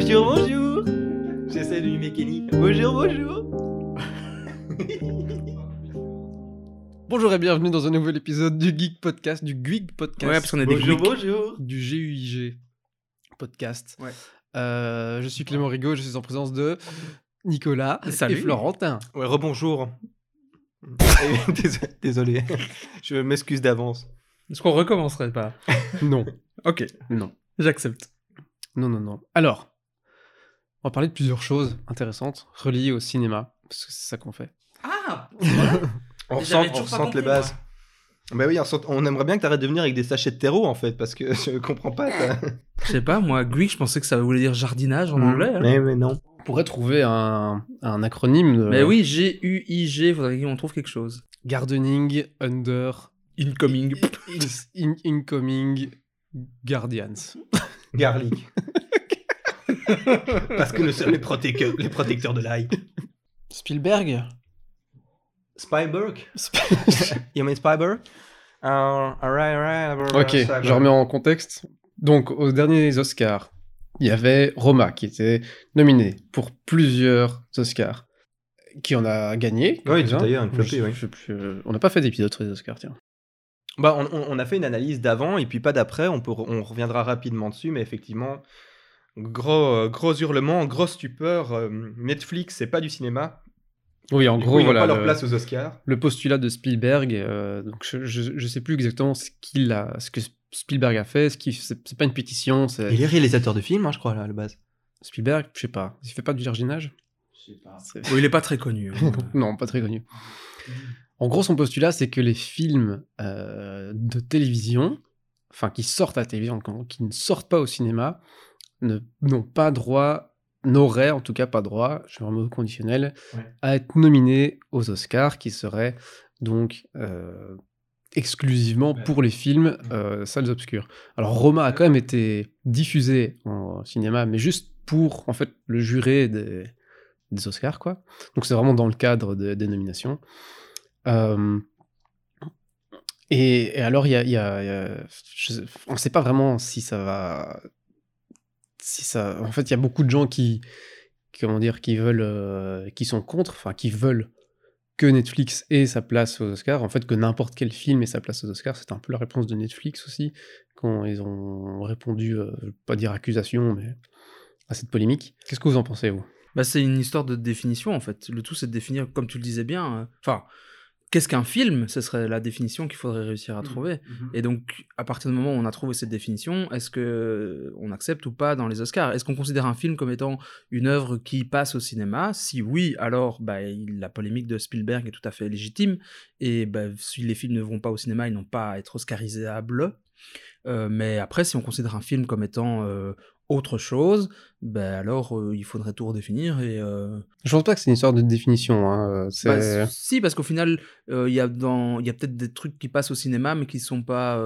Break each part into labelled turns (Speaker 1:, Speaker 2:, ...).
Speaker 1: Bonjour, bonjour. J'essaie de mimer Kenny. Bonjour, bonjour.
Speaker 2: Bonjour et bienvenue dans un nouvel épisode du Geek Podcast, du Geek Podcast.
Speaker 3: Ouais, parce qu'on est des
Speaker 1: Bonjour,
Speaker 3: geeks.
Speaker 1: bonjour.
Speaker 2: du GUIG Podcast.
Speaker 3: Ouais.
Speaker 2: Euh, je suis Clément Rigaud, je suis en présence de Nicolas
Speaker 3: Salut.
Speaker 2: et Florentin.
Speaker 1: Ouais, rebonjour. Désolé, désolé. Je m'excuse d'avance.
Speaker 3: Est-ce qu'on recommencerait pas?
Speaker 2: Non,
Speaker 3: Ok,
Speaker 2: non,
Speaker 3: j'accepte.
Speaker 2: non, non, non. Alors, on va parler de plusieurs choses intéressantes reliées au cinéma, parce que c'est ça qu'on fait.
Speaker 3: Ah
Speaker 1: On ressent, on les bases. Bah oui, on, aimerait bien que t'arrêtes de venir avec des sachets de terreau en fait, parce que je comprends pas.
Speaker 3: Je sais pas, moi, Greek, je pensais que ça voulait dire jardinage en
Speaker 1: Mm.
Speaker 3: anglais. hein.
Speaker 1: Mais, mais non.
Speaker 2: On pourrait trouver un, un acronyme de
Speaker 3: Mais oui, G-U-I-G, faudrait qu'on trouve quelque chose.
Speaker 2: Gardening Under
Speaker 3: Incoming.
Speaker 2: in- in- Incoming Guardians.
Speaker 1: Garlic. Parce que nous sommes les, protecteurs- les protecteurs de l'ail.
Speaker 2: Spielberg
Speaker 1: Spielberg? You mean Spielberg? Uh, alright, alright.
Speaker 2: Ok, je remets en contexte. Donc, aux derniers Oscars, il y avait Roma qui était nominé pour plusieurs Oscars, qui en a gagné.
Speaker 1: Oui, d'ailleurs, une flopée, oui.
Speaker 2: plus, euh, on n'a pas fait d'épisode sur les Oscars, tiens.
Speaker 1: Bah, on, on- on a fait une analyse d'avant et puis pas d'après. On, peut, on reviendra rapidement dessus, mais effectivement, gros, euh, gros hurlements, grosse stupeur. euh, Netflix, c'est pas du cinéma.
Speaker 2: Oui, en
Speaker 1: Du coup,
Speaker 2: gros,
Speaker 1: ils n'ont
Speaker 2: voilà.
Speaker 1: pas leur
Speaker 2: le,
Speaker 1: place aux Oscars.
Speaker 2: le postulat de Spielberg, euh, donc je, je, je sais plus exactement ce, qu'il a, ce que Spielberg a fait, ce qui, c'est, pas une pétition, c'est...
Speaker 1: Il est réalisateur de films, hein, je crois, là, à la base.
Speaker 2: Spielberg, je sais pas, il fait pas du jardinage
Speaker 1: Je sais pas.
Speaker 3: Oh, il est pas très connu. hein.
Speaker 2: Non, pas très connu. En gros, son postulat, c'est que les films euh, de télévision, enfin qui sortent à la télévision, qui ne sortent pas au cinéma, n'ont pas droit, n'auraient en tout cas pas droit, je mets un mot conditionnel,
Speaker 1: Ouais.
Speaker 2: à être nominés aux Oscars, qui seraient donc euh, exclusivement
Speaker 1: Ouais.
Speaker 2: pour les films euh, salles obscures. Alors Roma a quand même été diffusé en cinéma, mais juste pour en fait le juré des, des Oscars, quoi. Donc c'est vraiment dans le cadre de- des nominations. Euh, et, et alors, il y a, il y a- il y a- je sais- on ne sait pas vraiment si ça va. En fait, il y a beaucoup de gens qui veulent, euh, qui sont contre, enfin, qui veulent que Netflix ait sa place aux Oscars. En fait, que n'importe quel film ait sa place aux Oscars. C'est un peu la réponse de Netflix aussi, quand ils ont répondu, euh, je vais pas dire accusation, mais à cette polémique. Qu'est-ce que vous en pensez, vous?
Speaker 3: Bah, c'est une histoire de définition, en fait. Le tout, c'est de définir, comme tu le disais bien, euh, enfin, qu'est-ce qu'un film? Ce serait la définition qu'il faudrait réussir à trouver. Et donc, à partir du moment où on a trouvé cette définition, est-ce que on accepte ou pas dans les Oscars? Est-ce qu'on considère un film comme étant une œuvre qui passe au cinéma? Si oui, alors bah, la polémique de Spielberg est tout à fait légitime. Et bah, si les films ne vont pas au cinéma, ils n'ont pas à être oscarisables. Euh, mais après, si on considère un film comme étant euh, autre chose, ben alors euh, il faudrait tout redéfinir et euh,
Speaker 2: Je pense pas que c'est une histoire de définition. hein, euh,
Speaker 3: bah, si, parce qu'au final, euh, il y a, dans- il y a peut-être des trucs qui passent au cinéma, mais qui sont pas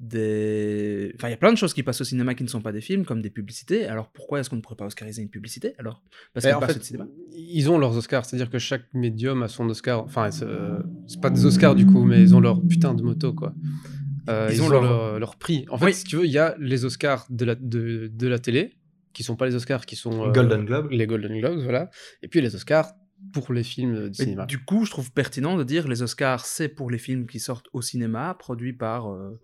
Speaker 3: des. Enfin, il y a plein de choses qui passent au cinéma qui ne sont pas des films, comme des publicités. Alors pourquoi est-ce qu'on ne pourrait pas oscariser une publicité alors? Parce qu'elle
Speaker 2: en
Speaker 3: passe
Speaker 2: fait,
Speaker 3: au cinéma.
Speaker 2: ils ont leurs Oscars, c'est-à-dire que chaque médium a son Oscar. Enfin, euh, c'est pas des Oscars du coup, mais ils ont leur putain de moto, quoi. Euh,
Speaker 3: Ils
Speaker 2: ils,
Speaker 3: ont
Speaker 2: ont
Speaker 3: leur-
Speaker 2: leur... leur prix. En fait,
Speaker 3: Oui.
Speaker 2: si tu veux, il y a les Oscars de la, de, de la télé, qui sont pas les Oscars, qui sont euh,
Speaker 1: Golden Globe.
Speaker 2: les Golden Globes, voilà. Et puis les Oscars pour les films de cinéma.
Speaker 3: du coup, je trouve pertinent de dire les Oscars, c'est pour les films qui sortent au cinéma, produits par. euh,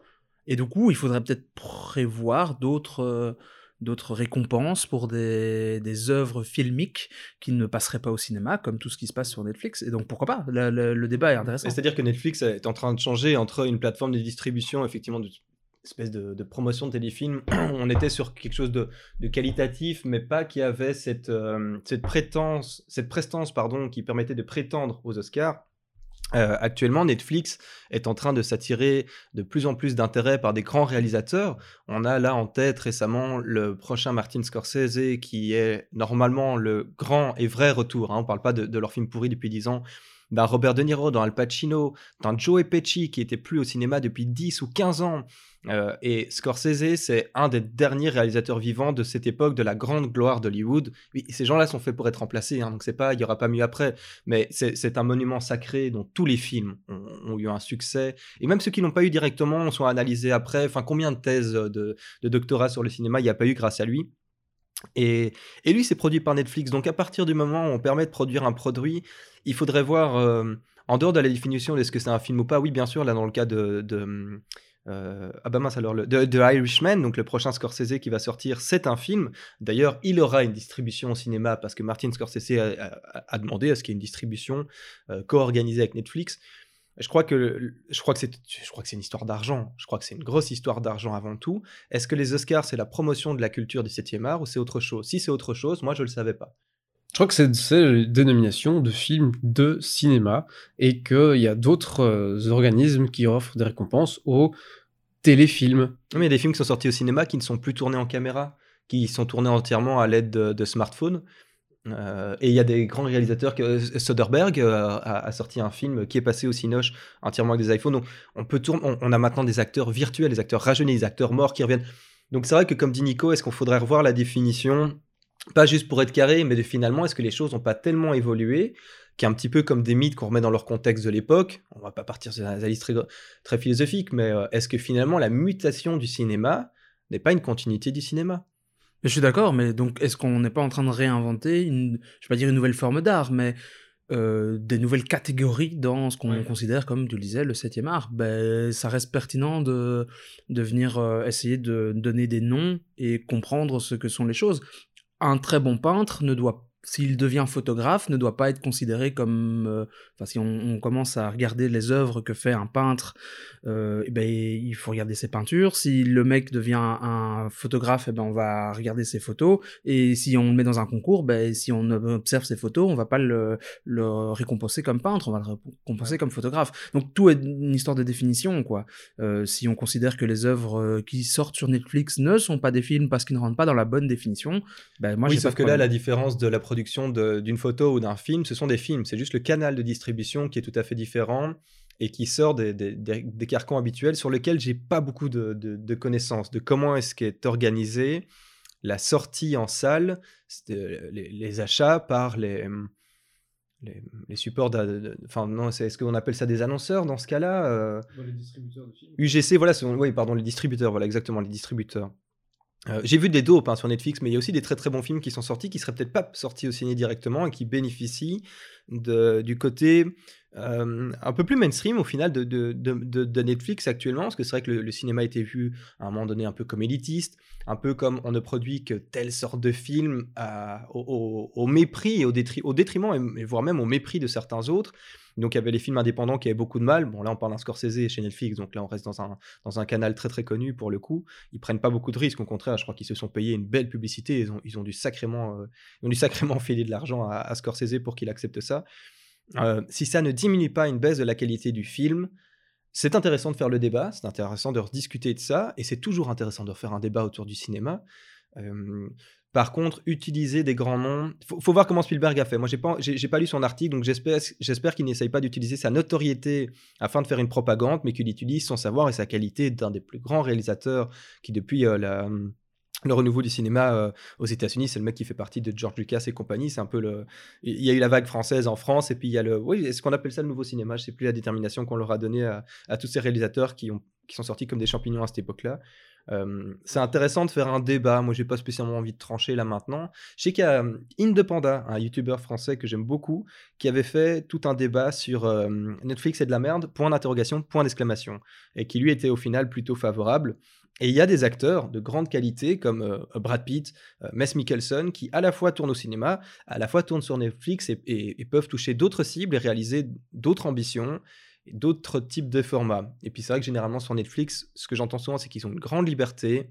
Speaker 3: Et du coup, il faudrait peut-être prévoir d'autres. Euh, d'autres récompenses pour des, des œuvres filmiques qui ne passeraient pas au cinéma, comme tout ce qui se passe sur Netflix. Et donc, pourquoi pas? Le, le- le débat est intéressant.
Speaker 1: C'est-à-dire que Netflix est en train de changer entre une plateforme de distribution, effectivement, de espèce de, de promotion de téléfilms. On était sur quelque chose de, de qualitatif, mais pas qui avait cette, euh, cette prétence, cette prestance, pardon, qui permettait de prétendre aux Oscars. Euh, actuellement, Netflix est en train de s'attirer de plus en plus d'intérêt par des grands réalisateurs. On a là en tête récemment le prochain Martin Scorsese, qui est normalement le grand et vrai retour. hein. On ne parle pas de, de leur film pourri depuis 10 ans, d'un Robert De Niro, d'un Al Pacino, d'un Joe Pesci qui était plus au cinéma depuis 10 ou 15 ans. Euh, et Scorsese, c'est un des derniers réalisateurs vivants de cette époque de la grande gloire d'Hollywood. Ces gens-là sont faits pour être remplacés, hein, donc c'est pas, il y aura pas mieux après. Mais c'est un monument sacré dont tous les films ont, ont eu un succès. Et même ceux qui n'ont pas eu directement sont analysés après. Enfin, combien de thèses de, de doctorat sur le cinéma il n'y a pas eu grâce à lui? Et, lui, c'est produit par Netflix. Donc, à partir du moment où on permet de produire un produit, il faudrait voir, euh, en dehors de la définition est-ce que c'est un film ou pas. Oui, bien sûr, là, dans le cas de. de euh, ah bah mince alors, le, de, de, Irishman, donc le prochain Scorsese qui va sortir, c'est un film. D'ailleurs, il aura une distribution au cinéma parce que Martin Scorsese a, demandé à ce qu'il y ait une distribution euh, co-organisée avec Netflix. Je crois que je crois que c'est je crois que c'est une histoire d'argent. Je crois que c'est une grosse histoire d'argent avant tout. Est-ce que les Oscars c'est la promotion de la culture du 7e art ou c'est autre chose? Si c'est autre chose, moi je le savais pas.
Speaker 2: Je crois que c'est une dénomination de films de cinéma et qu'il y a d'autres euh, organismes qui offrent des récompenses aux téléfilms.
Speaker 1: Mais il y a des films qui sont sortis au cinéma qui ne sont plus tournés en caméra, qui sont tournés entièrement à l'aide de smartphones. Euh, et il y a des grands réalisateurs que Soderbergh euh, a, sorti un film qui est passé au Cinoche entièrement avec des iPhones. Donc on peut tourner, on, a maintenant des acteurs virtuels, des acteurs rajeunis, des acteurs morts qui reviennent. Donc c'est vrai que comme dit Nico, est-ce qu'on faudrait revoir la définition, pas juste pour être carré, mais de finalement est-ce que les choses n'ont pas tellement évolué qui est un petit peu comme des mythes qu'on remet dans leur contexte de l'époque? On va pas partir sur une analyse très, très philosophique, mais euh, est-ce que finalement la mutation du cinéma n'est pas une continuité du cinéma?
Speaker 3: Je suis d'accord, mais donc est-ce qu'on n'est pas en train de réinventer une, je vais pas dire une nouvelle forme d'art, mais euh, des nouvelles catégories dans ce qu'on considère comme, tu le disais, le septième art? Ben, Ça reste pertinent de, de venir euh, essayer de donner des noms et comprendre ce que sont les choses. Un très bon peintre ne doit s'il devient photographe, ne doit pas être considéré comme... Euh, enfin, si on, commence à regarder les œuvres que fait un peintre, euh, eh ben, il faut regarder ses peintures. Si le mec devient un, photographe, eh ben, on va regarder ses photos. Et si on le met dans un concours, ben, si on observe ses photos, on va pas le, le récompenser comme peintre, on va le récompenser comme photographe. Donc tout est une histoire de définition. quoi. Euh, si on considère que les œuvres qui sortent sur Netflix ne sont pas des films parce qu'ils ne rentrent pas dans la bonne définition, ben, moi,
Speaker 1: oui, sauf que là, la différence de la production d'une photo ou d'un film, ce sont des films. C'est juste le canal de distribution qui est tout à fait différent et qui sort des, des, carcans habituels sur lesquels j'ai pas beaucoup de, connaissances de comment est-ce qu'est organisé la sortie en salle, les, achats par les, les, supports. Enfin, non, est-ce qu'on appelle ça des annonceurs dans ce cas-là euh? Les distributeurs de films. UGC, voilà, oui, pardon, les distributeurs, voilà, exactement, les distributeurs. Euh, j'ai vu des dopes hein, sur Netflix, mais il y a aussi des très très bons films qui sont sortis, qui seraient peut-être pas sortis au ciné directement et qui bénéficient du côté euh, un peu plus mainstream au final de, Netflix actuellement, parce que c'est vrai que le, cinéma a été vu à un moment donné un peu comme élitiste, un peu comme on ne produit que telle sorte de film au, au, mépris et au, au détriment, et, voire même au mépris de certains autres. Donc il y avait les films indépendants qui avaient beaucoup de mal. Bon là on parle d'un Scorsese chez Netflix, donc là on reste dans un, dans un canal très très connu pour le coup. Ils prennent pas beaucoup de risques, au contraire, je crois qu'ils se sont payés une belle publicité. Ils ont, ils ont dû sacrément, euh, ils ont dû sacrément filer de l'argent à, Scorsese pour qu'il accepte ça. Euh, si ça ne diminue pas une baisse de la qualité du film, c'est intéressant de faire le débat, c'est intéressant de rediscuter de ça, et c'est toujours intéressant de refaire un débat autour du cinéma. Euh, par contre, utiliser des grands noms, faut, faut voir comment Spielberg a fait. Moi, j'ai pas, j'ai, pas lu son article, donc j'espère, qu'il n'essaye pas d'utiliser sa notoriété afin de faire une propagande, mais qu'il utilise son savoir et sa qualité d'un des plus grands réalisateurs qui, depuis euh, le renouveau du cinéma euh, aux États-Unis, c'est le mec qui fait partie de George Lucas et compagnie. C'est un peu le. Il y a eu la vague française en France, et puis il y a le. Oui, est-ce qu'on appelle ça le nouveau cinéma? Je sais plus la détermination qu'on leur a donnée à, à tous ces réalisateurs qui, ont, qui sont sortis comme des champignons à cette époque-là c'est intéressant de faire un débat. Moi, j'ai pas spécialement envie de trancher là maintenant. Je sais qu'il y a Indepanda, un youtubeur français que j'aime beaucoup, qui avait fait tout un débat sur Netflix et de la merde, point d'interrogation, point d'exclamation, et qui lui était au final plutôt favorable. Et il y a des acteurs de grande qualité comme Brad Pitt, Mess Mikkelsen, qui à la fois tournent au cinéma, à la fois tournent sur Netflix et peuvent toucher d'autres cibles et réaliser d'autres ambitions d'autres types de formats. Et puis c'est vrai que généralement sur Netflix, ce que j'entends souvent, c'est qu'ils ont une grande liberté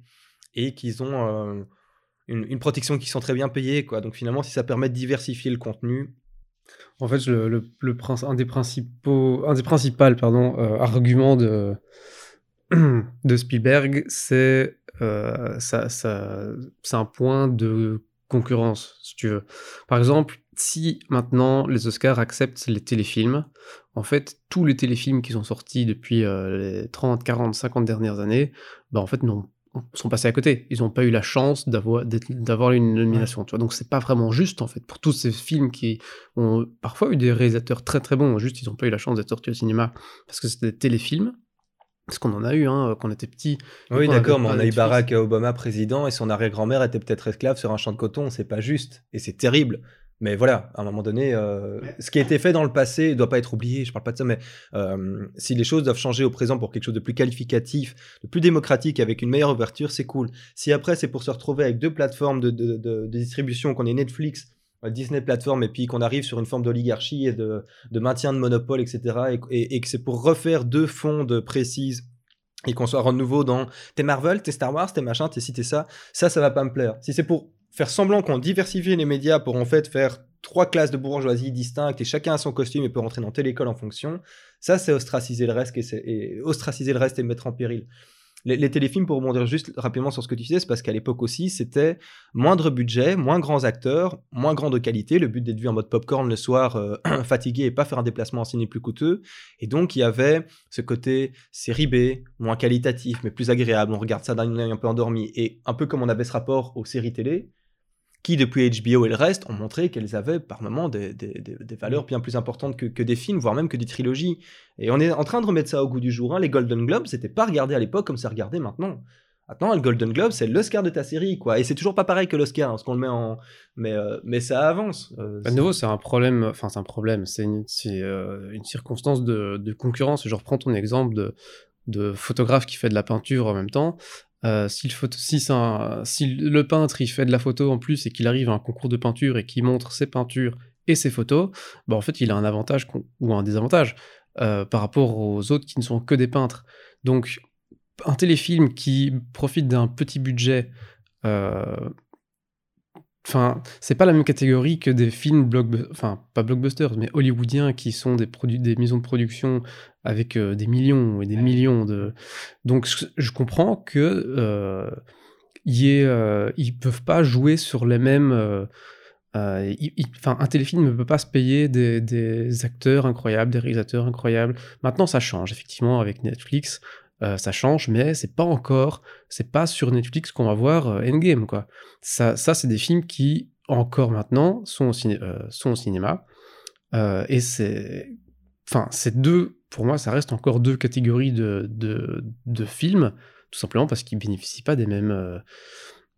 Speaker 1: et qu'ils ont euh, une, protection qui sont très bien payés. Quoi. Donc finalement, si ça permet de diversifier le contenu.
Speaker 2: En fait, le, le, un des principaux, un des principaux pardon, euh, arguments de, de Spielberg, c'est euh, ça, ça, un point de concurrence, si tu veux. Par exemple, si maintenant les Oscars acceptent les téléfilms, en fait, tous les téléfilms qui sont sortis depuis euh, les 30, 40, 50 dernières années, bah en fait, non, sont passés à côté. Ils n'ont pas eu la chance d'avoir, d'avoir une nomination. Tu vois Donc, c'est pas vraiment juste, en fait, pour tous ces films qui ont parfois eu des réalisateurs très très bons, juste ils n'ont pas eu la chance d'être sortis au cinéma parce que c'était des téléfilms. Parce qu'on en a eu, hein, quand on était petit.
Speaker 1: Oui, d'accord, mais on a eu. Barack Obama président et son arrière-grand-mère était peut-être esclave sur un champ de coton, c'est pas juste. Et c'est terrible. Mais voilà, à un moment donné, euh, ce qui a été fait dans le passé ne doit pas être oublié, je parle pas de ça, mais euh, si les choses doivent changer au présent pour quelque chose de plus qualificatif, de plus démocratique, avec une meilleure ouverture, c'est cool. Si après c'est pour se retrouver avec deux plateformes de, de- de- de distribution, qu'on ait Netflix, Disney plateforme, et puis qu'on arrive sur une forme d'oligarchie et de, de maintien de monopole, etc., et, que c'est pour refaire deux fondes précises et qu'on soit à nouveau dans t'es Marvel, t'es Star Wars, t'es machin, t'es ci, t'es ça, ça, ça va pas me plaire. Si c'est pour faire semblant qu'on diversifie les médias pour en fait faire trois classes de bourgeoisie distinctes et chacun a son costume et peut rentrer dans telle école en fonction, ça c'est ostraciser le reste et, et ostraciser le reste et mettre en péril. Les, téléfilms, pour rebondir juste rapidement sur ce que tu disais, c'est parce qu'à l'époque aussi, c'était moindre budget, moins grands acteurs, moins grande qualité. Le but d'être vu en mode popcorn le soir, euh, fatigué et pas faire un déplacement en ciné plus coûteux. Et donc, il y avait ce côté série B, moins qualitatif, mais plus agréable. On regarde ça d'un œil un peu endormi. Et un peu comme on avait ce rapport aux séries télé, qui, depuis HBO et le reste, ont montré qu'elles avaient par moments des, des- valeurs bien plus importantes que, que des films, voire même que des trilogies. Et on est en train de remettre ça au goût du jour. hein. Les Golden Globes, c'était pas regardé à l'époque comme c'est regardé maintenant. Maintenant, le Golden Globe, c'est l'Oscar de ta série, quoi. Et c'est toujours pas pareil que l'Oscar, hein, parce qu'on le met en. Mais, euh, mais ça avance. Euh,
Speaker 2: À nouveau, c'est un problème, enfin, c'est un problème, c'est une, euh, une circonstance de, de concurrence. Je reprends ton exemple de, de photographe qui fait de la peinture en même temps. Euh, si, le peintre il fait de la photo en plus et qu'il arrive à un concours de peinture et qu'il montre ses peintures et ses photos, bah en fait il a un avantage ou un désavantage euh, par rapport aux autres qui ne sont que des peintres. Donc un téléfilm qui profite d'un petit budget, euh, enfin c'est pas la même catégorie que des films blockbusters, enfin pas blockbusters mais hollywoodiens qui sont des produits, des maisons de production avec euh, des millions et des millions de. Donc je, comprends que euh, y ait, euh, ils peuvent pas jouer sur les mêmes. euh, euh, il- il- Enfin, un téléfilm ne peut pas se payer des, des acteurs incroyables, des réalisateurs incroyables. Maintenant, ça change effectivement avec Netflix. Euh, ça change, mais c'est pas encore, c'est pas sur Netflix qu'on va voir euh, Endgame quoi. Ça, ça c'est des films qui encore maintenant sont au, euh, cinéma et c'est, enfin, c'est deux, pour moi, ça reste encore deux catégories de, de, de films, tout simplement parce qu'ils bénéficient pas des mêmes,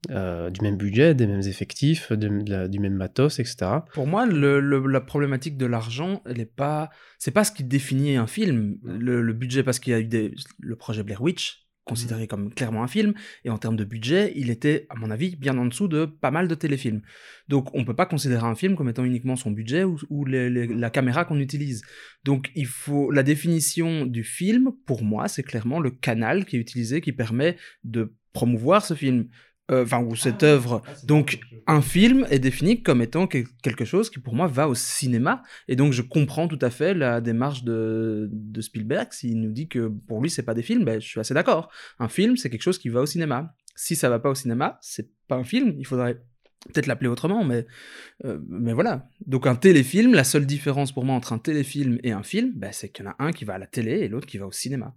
Speaker 2: euh, du même budget, des mêmes effectifs, de, de la- du même matos, etc.
Speaker 3: Pour moi, le- le- la problématique de l'argent, elle est pas, c'est pas ce qui définit un film. Le, le budget, parce qu'il y a eu des, le projet Blair Witch, considéré comme clairement un film, et en termes de budget, il était, à mon avis, bien en dessous de pas mal de téléfilms. Donc, on peut pas considérer un film comme étant uniquement son budget ou, ou les- les- la caméra qu'on utilise. Donc, il faut la définition du film. Pour moi, c'est clairement le canal qui est utilisé, qui permet de promouvoir ce film, enfin ou cette œuvre. Donc, un film est défini comme étant que- quelque chose qui pour moi va au cinéma. Et donc je comprends tout à fait la démarche de, de Spielberg. S'il nous dit que pour lui c'est pas des films ben, je suis assez d'accord. Un film c'est quelque chose qui va au cinéma. Si ça va pas au cinéma c'est pas un film. Il faudrait peut-être l'appeler autrement mais euh, mais voilà. Donc un téléfilm la seule différence pour moi entre un téléfilm et un film ben, c'est qu'il y en a un qui va à la télé et l'autre qui va au cinéma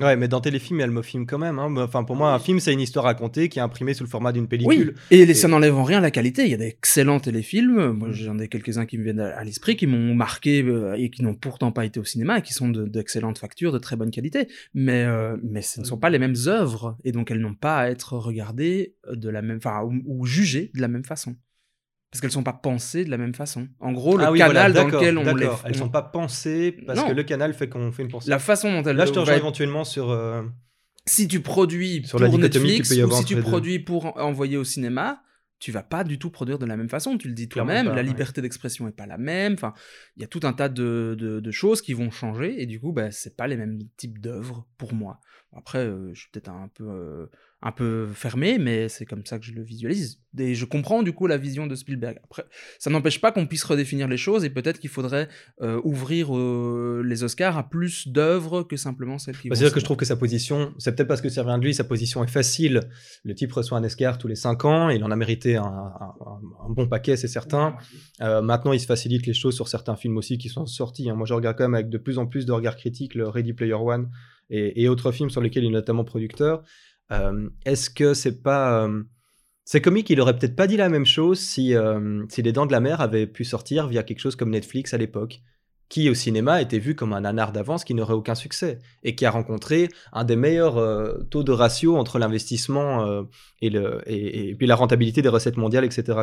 Speaker 1: Ouais, mais dans téléfilm, il y a le mot film quand même. hein. Enfin, pour moi, un film, c'est une histoire racontée qui est imprimée sous le format d'une
Speaker 3: Oui,
Speaker 1: pellicule.
Speaker 3: et les- ça n'enlève en rien la qualité. Il y a d'excellents téléfilms. Moi, j'en ai quelques-uns qui me viennent à l'esprit, qui m'ont marqué euh, et qui n'ont pourtant pas été au cinéma et qui sont de- d'excellentes factures, de très bonne qualité. Mais, euh, mais ce ne sont pas les mêmes œuvres et donc elles n'ont pas à être regardées de la même, enfin, ou, ou jugées de la même façon. Parce qu'elles sont pas pensées de la même façon. En gros, le
Speaker 1: ah oui,
Speaker 3: canal
Speaker 1: voilà,
Speaker 3: dans lequel on les,
Speaker 1: d'accord. Elles
Speaker 3: on-
Speaker 1: sont pas pensées parce
Speaker 3: Non.
Speaker 1: que le canal fait qu'on fait une pensée.
Speaker 3: la façon dont elles
Speaker 1: Là, je te rejoins éventuellement sur. euh,
Speaker 3: si tu produis
Speaker 1: Sur
Speaker 3: pour Netflix ou si tu
Speaker 1: deux.
Speaker 3: produis pour en- envoyer au cinéma, tu vas pas du tout produire de la même façon. Tu le dis toi-même, la
Speaker 1: ouais.
Speaker 3: liberté d'expression est pas la même. Enfin, il y a tout un tas de, de- de choses qui vont changer et du coup, bah, c'est pas les mêmes types d'œuvres pour moi. Après, euh, je suis peut-être un peu euh, un peu fermé, mais c'est comme ça que je le visualise. Et je comprends du coup la vision de Spielberg. Après, ça n'empêche pas qu'on puisse redéfinir les choses et peut-être qu'il faudrait euh, ouvrir euh, les Oscars à plus d'œuvres que simplement celles qui.
Speaker 1: Bah, C'est-à-dire que je trouve que sa position, c'est peut-être parce que ça vient de lui, sa position est facile. Le type reçoit un Oscar tous les 5 ans, il en a mérité un, un- un- un bon paquet, c'est certain. Euh, maintenant, il se facilite les choses sur certains films aussi qui sont sortis. hein. Moi, je regarde quand même avec de plus en plus de regards critiques le Ready Player One et, autres films sur lesquels il est notamment producteur. Euh, Est-ce que c'est pas. euh, C'est comique, il aurait peut-être pas dit la même chose si, euh, si Les Dents de la Mer avaient pu sortir via quelque chose comme Netflix à l'époque. qui au cinéma était vu comme un nanar d'avance qui n'aurait aucun succès et qui a rencontré un des meilleurs taux de ratio entre l'investissement et, et, puis la rentabilité des recettes mondiales, etc.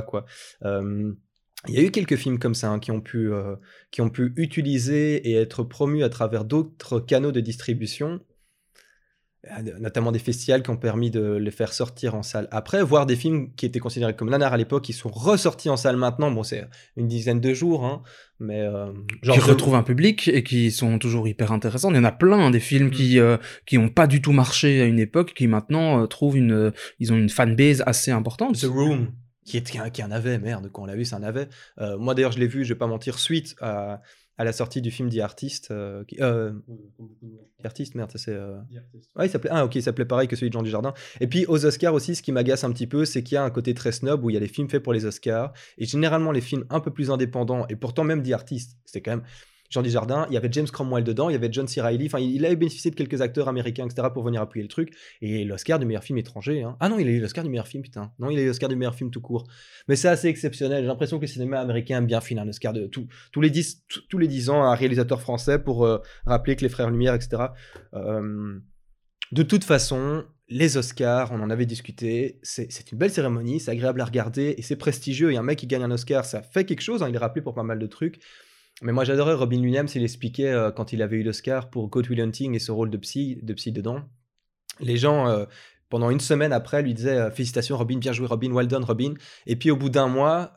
Speaker 1: il y a eu quelques films comme ça hein, qui, ont pu, qui ont pu utiliser et être promus à travers d'autres canaux de distribution euh, notamment des festivals qui ont permis de les faire sortir en salle après, voir des films qui étaient considérés comme nanars à l'époque, qui sont ressortis en salle maintenant. Bon, c'est une dizaine de jours, hein, mais euh,
Speaker 3: genre qui retrouvent un public et qui sont toujours hyper intéressants. Il y en a plein hein, des films mm. qui euh, qui ont pas du tout marché à une époque, qui maintenant trouvent une, ils ont une fanbase assez importante.
Speaker 1: The Room. Qui, est, qui, en avait, merde, quand on l'a vu, ça en avait. moi d'ailleurs, je l'ai vu, je vais pas mentir, suite à, à la sortie du film The Artist. Euh, euh, The Artist, merde, c'est. Euh... Ouais, il s'appelait. Ah, ok, il s'appelait pareil que celui de Jean Dujardin. Et puis aux Oscars aussi, ce qui m'agace un petit peu, c'est qu'il y a un côté très snob où il y a les films faits pour les Oscars. Et généralement, les films un peu plus indépendants, et pourtant même The Artist, c'était quand même Jean Dujardin, il y avait James Cromwell dedans, il y avait John C. Reilly, enfin il avait bénéficié de quelques acteurs américains, etc. pour venir appuyer le truc. Et l'Oscar du meilleur film étranger. Hein. Ah non, il a eu l'Oscar du meilleur film, putain. Non, il a eu l'Oscar du meilleur film tout court. Mais c'est assez exceptionnel. J'ai l'impression que le cinéma américain aime bien filer un Oscar de tout, tous, les 10, tous les 10 ans un réalisateur français pour euh, rappeler que les frères Lumière, etc. Euh, de toute façon, les Oscars, on en avait discuté, c'est une belle cérémonie, c'est agréable à regarder et c'est prestigieux. Et un mec qui gagne un Oscar, ça fait quelque chose, hein, il est rappelé pour pas mal de trucs. Mais moi, j'adorais Robin Williams. Il expliquait euh, quand il avait eu l'Oscar pour Code Will Hunting et ce rôle de psy, de psy dedans. Les gens, euh, pendant une semaine après, lui disaient euh, Félicitations, Robin, bien joué, Robin, well done, Robin. Et puis, au bout d'un mois,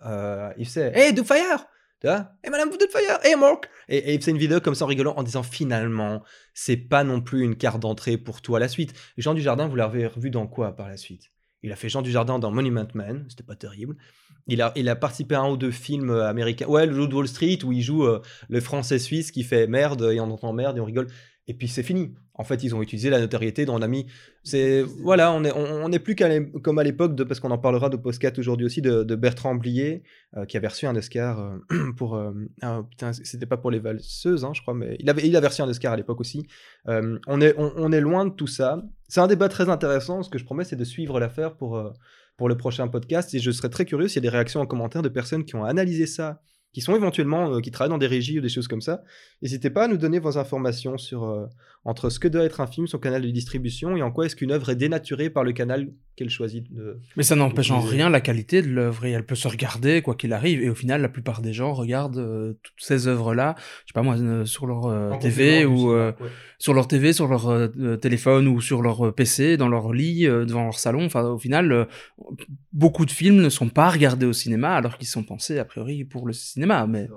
Speaker 1: il faisait Hey, Doubtfire tu vois? Hey, Madame Doubtfire Hey, Mark et, il faisait une vidéo comme ça en rigolant en disant Finalement, c'est pas non plus une carte d'entrée pour toi la suite. Jean Dujardin, vous l'avez revu dans quoi par la suite? Il a fait Jean Dujardin dans Monument Man, c'était pas terrible. Il a, participé à un ou deux films euh, américains. Ouais, le de Wall Street, où il joue euh, le français suisse qui fait merde et on entend merde et on rigole. Et puis c'est fini. En fait, ils ont utilisé la notoriété a mis. C'est voilà, on est on, est plus comme à l'époque de parce qu'on en parlera de Postcat aujourd'hui aussi de, Bertrand Blier euh, qui avait reçu un Oscar pour ah, putain c'était pas pour les valseuses hein, je crois mais il avait il a reçu un Oscar à l'époque aussi. on est on, est loin de tout ça. C'est un débat très intéressant. Ce que je promets c'est de suivre l'affaire pour pour le prochain podcast. Et je serais très curieux s'il y a des réactions en commentaire de personnes qui ont analysé ça qui sont éventuellement, euh, qui travaillent dans des régies ou des choses comme ça. N'hésitez pas à nous donner vos informations sur euh, entre ce que doit être un film, son canal de distribution, et en quoi est-ce qu'une œuvre est dénaturée par le canal qu'elle choisit de.
Speaker 3: Mais ça n'empêche en rien la qualité de l'œuvre, et elle peut se regarder quoi qu'il arrive. Et au final, la plupart des gens regardent euh, toutes ces œuvres-là, je sais pas moi, sur leur TV ou sur leur TV, sur leur téléphone ou sur leur PC, dans leur lit, devant leur salon. Enfin, au final, beaucoup de films ne sont pas regardés au cinéma alors qu'ils sont pensés a priori pour le cinéma mais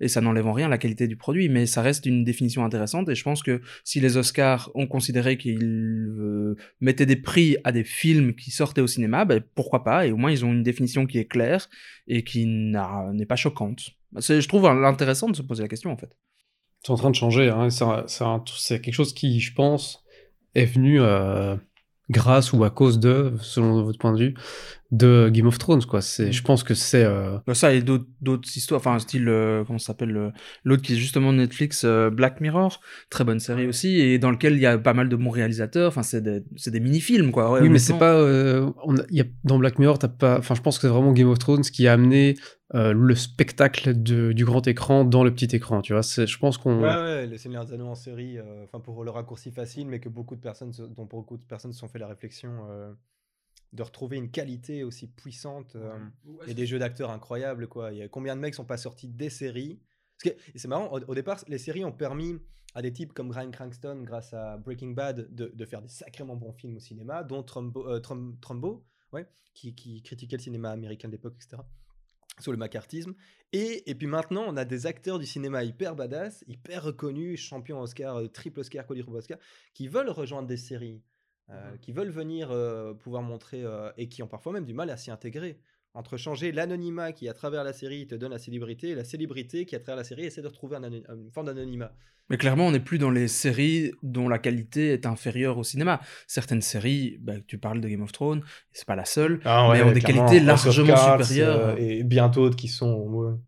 Speaker 3: et ça n'enlève en rien la qualité du produit, mais ça reste une définition intéressante. Et je pense que si les Oscars ont considéré qu'ils euh, mettaient des prix à des films qui sortaient au cinéma, ben, pourquoi pas Et au moins ils ont une définition qui est claire et qui n'est pas choquante. Je trouve intéressant de se poser la question en fait.
Speaker 2: C'est en train de changer. Hein. C'est quelque chose qui, je pense, est venu. Euh, grâce ou à cause de, selon votre point de vue, de Game of Thrones, quoi. C'est, je pense que c'est. Euh...
Speaker 3: Bah, ça et d'autres, d'autres histoires, enfin, style, euh, comment ça s'appelle, l'autre qui est justement Netflix, euh, Black Mirror, très bonne série aussi, et dans lequel il y a pas mal de bons réalisateurs. Enfin, c'est des, c'est des mini-films, quoi.
Speaker 2: oui, mais c'est pas. Euh, on y a, dans Black Mirror, t'as pas. Enfin, je pense que c'est vraiment Game of Thrones qui a amené euh, le spectacle de, du grand écran dans le petit écran, tu vois. Je pense qu'on.
Speaker 1: Ouais, ouais, les Seigneurs des Anneaux en série, enfin, pour le raccourci facile, mais que beaucoup de personnes, dont beaucoup de personnes se sont fait la réflexion de retrouver une qualité aussi puissante euh, et des jeux d'acteurs incroyables. Quoi. Il y a combien de mecs sont pas sortis des séries? Parce que c'est marrant, au, départ, les séries ont permis à des types comme Brian Cranston, grâce à Breaking Bad, de, faire des sacrément bons films au cinéma, dont Trumbo, euh, Trumbo ouais, qui, qui, critiquait le cinéma américain de l'époque, etc. Sur le macartisme. Et, et, puis maintenant, on a des acteurs du cinéma hyper badass, hyper reconnus, champions Oscar, euh, triple Oscar, quadruple Oscar, qui veulent rejoindre des séries. Euh, mmh qui veulent venir euh, pouvoir montrer euh, et qui ont parfois même du mal à s'y intégrer. Entre changer l'anonymat qui, à travers la série, te donne la célébrité et la célébrité qui, à travers la série, essaie de retrouver une forme d'anonymat.
Speaker 3: Mais clairement, on n'est plus dans les séries dont la qualité est inférieure au cinéma. Certaines séries, bah, tu parles de Game of Thrones, c'est pas la seule, ah mais ont des qualités largement supérieures.
Speaker 1: et bientôt d'autres qui sont.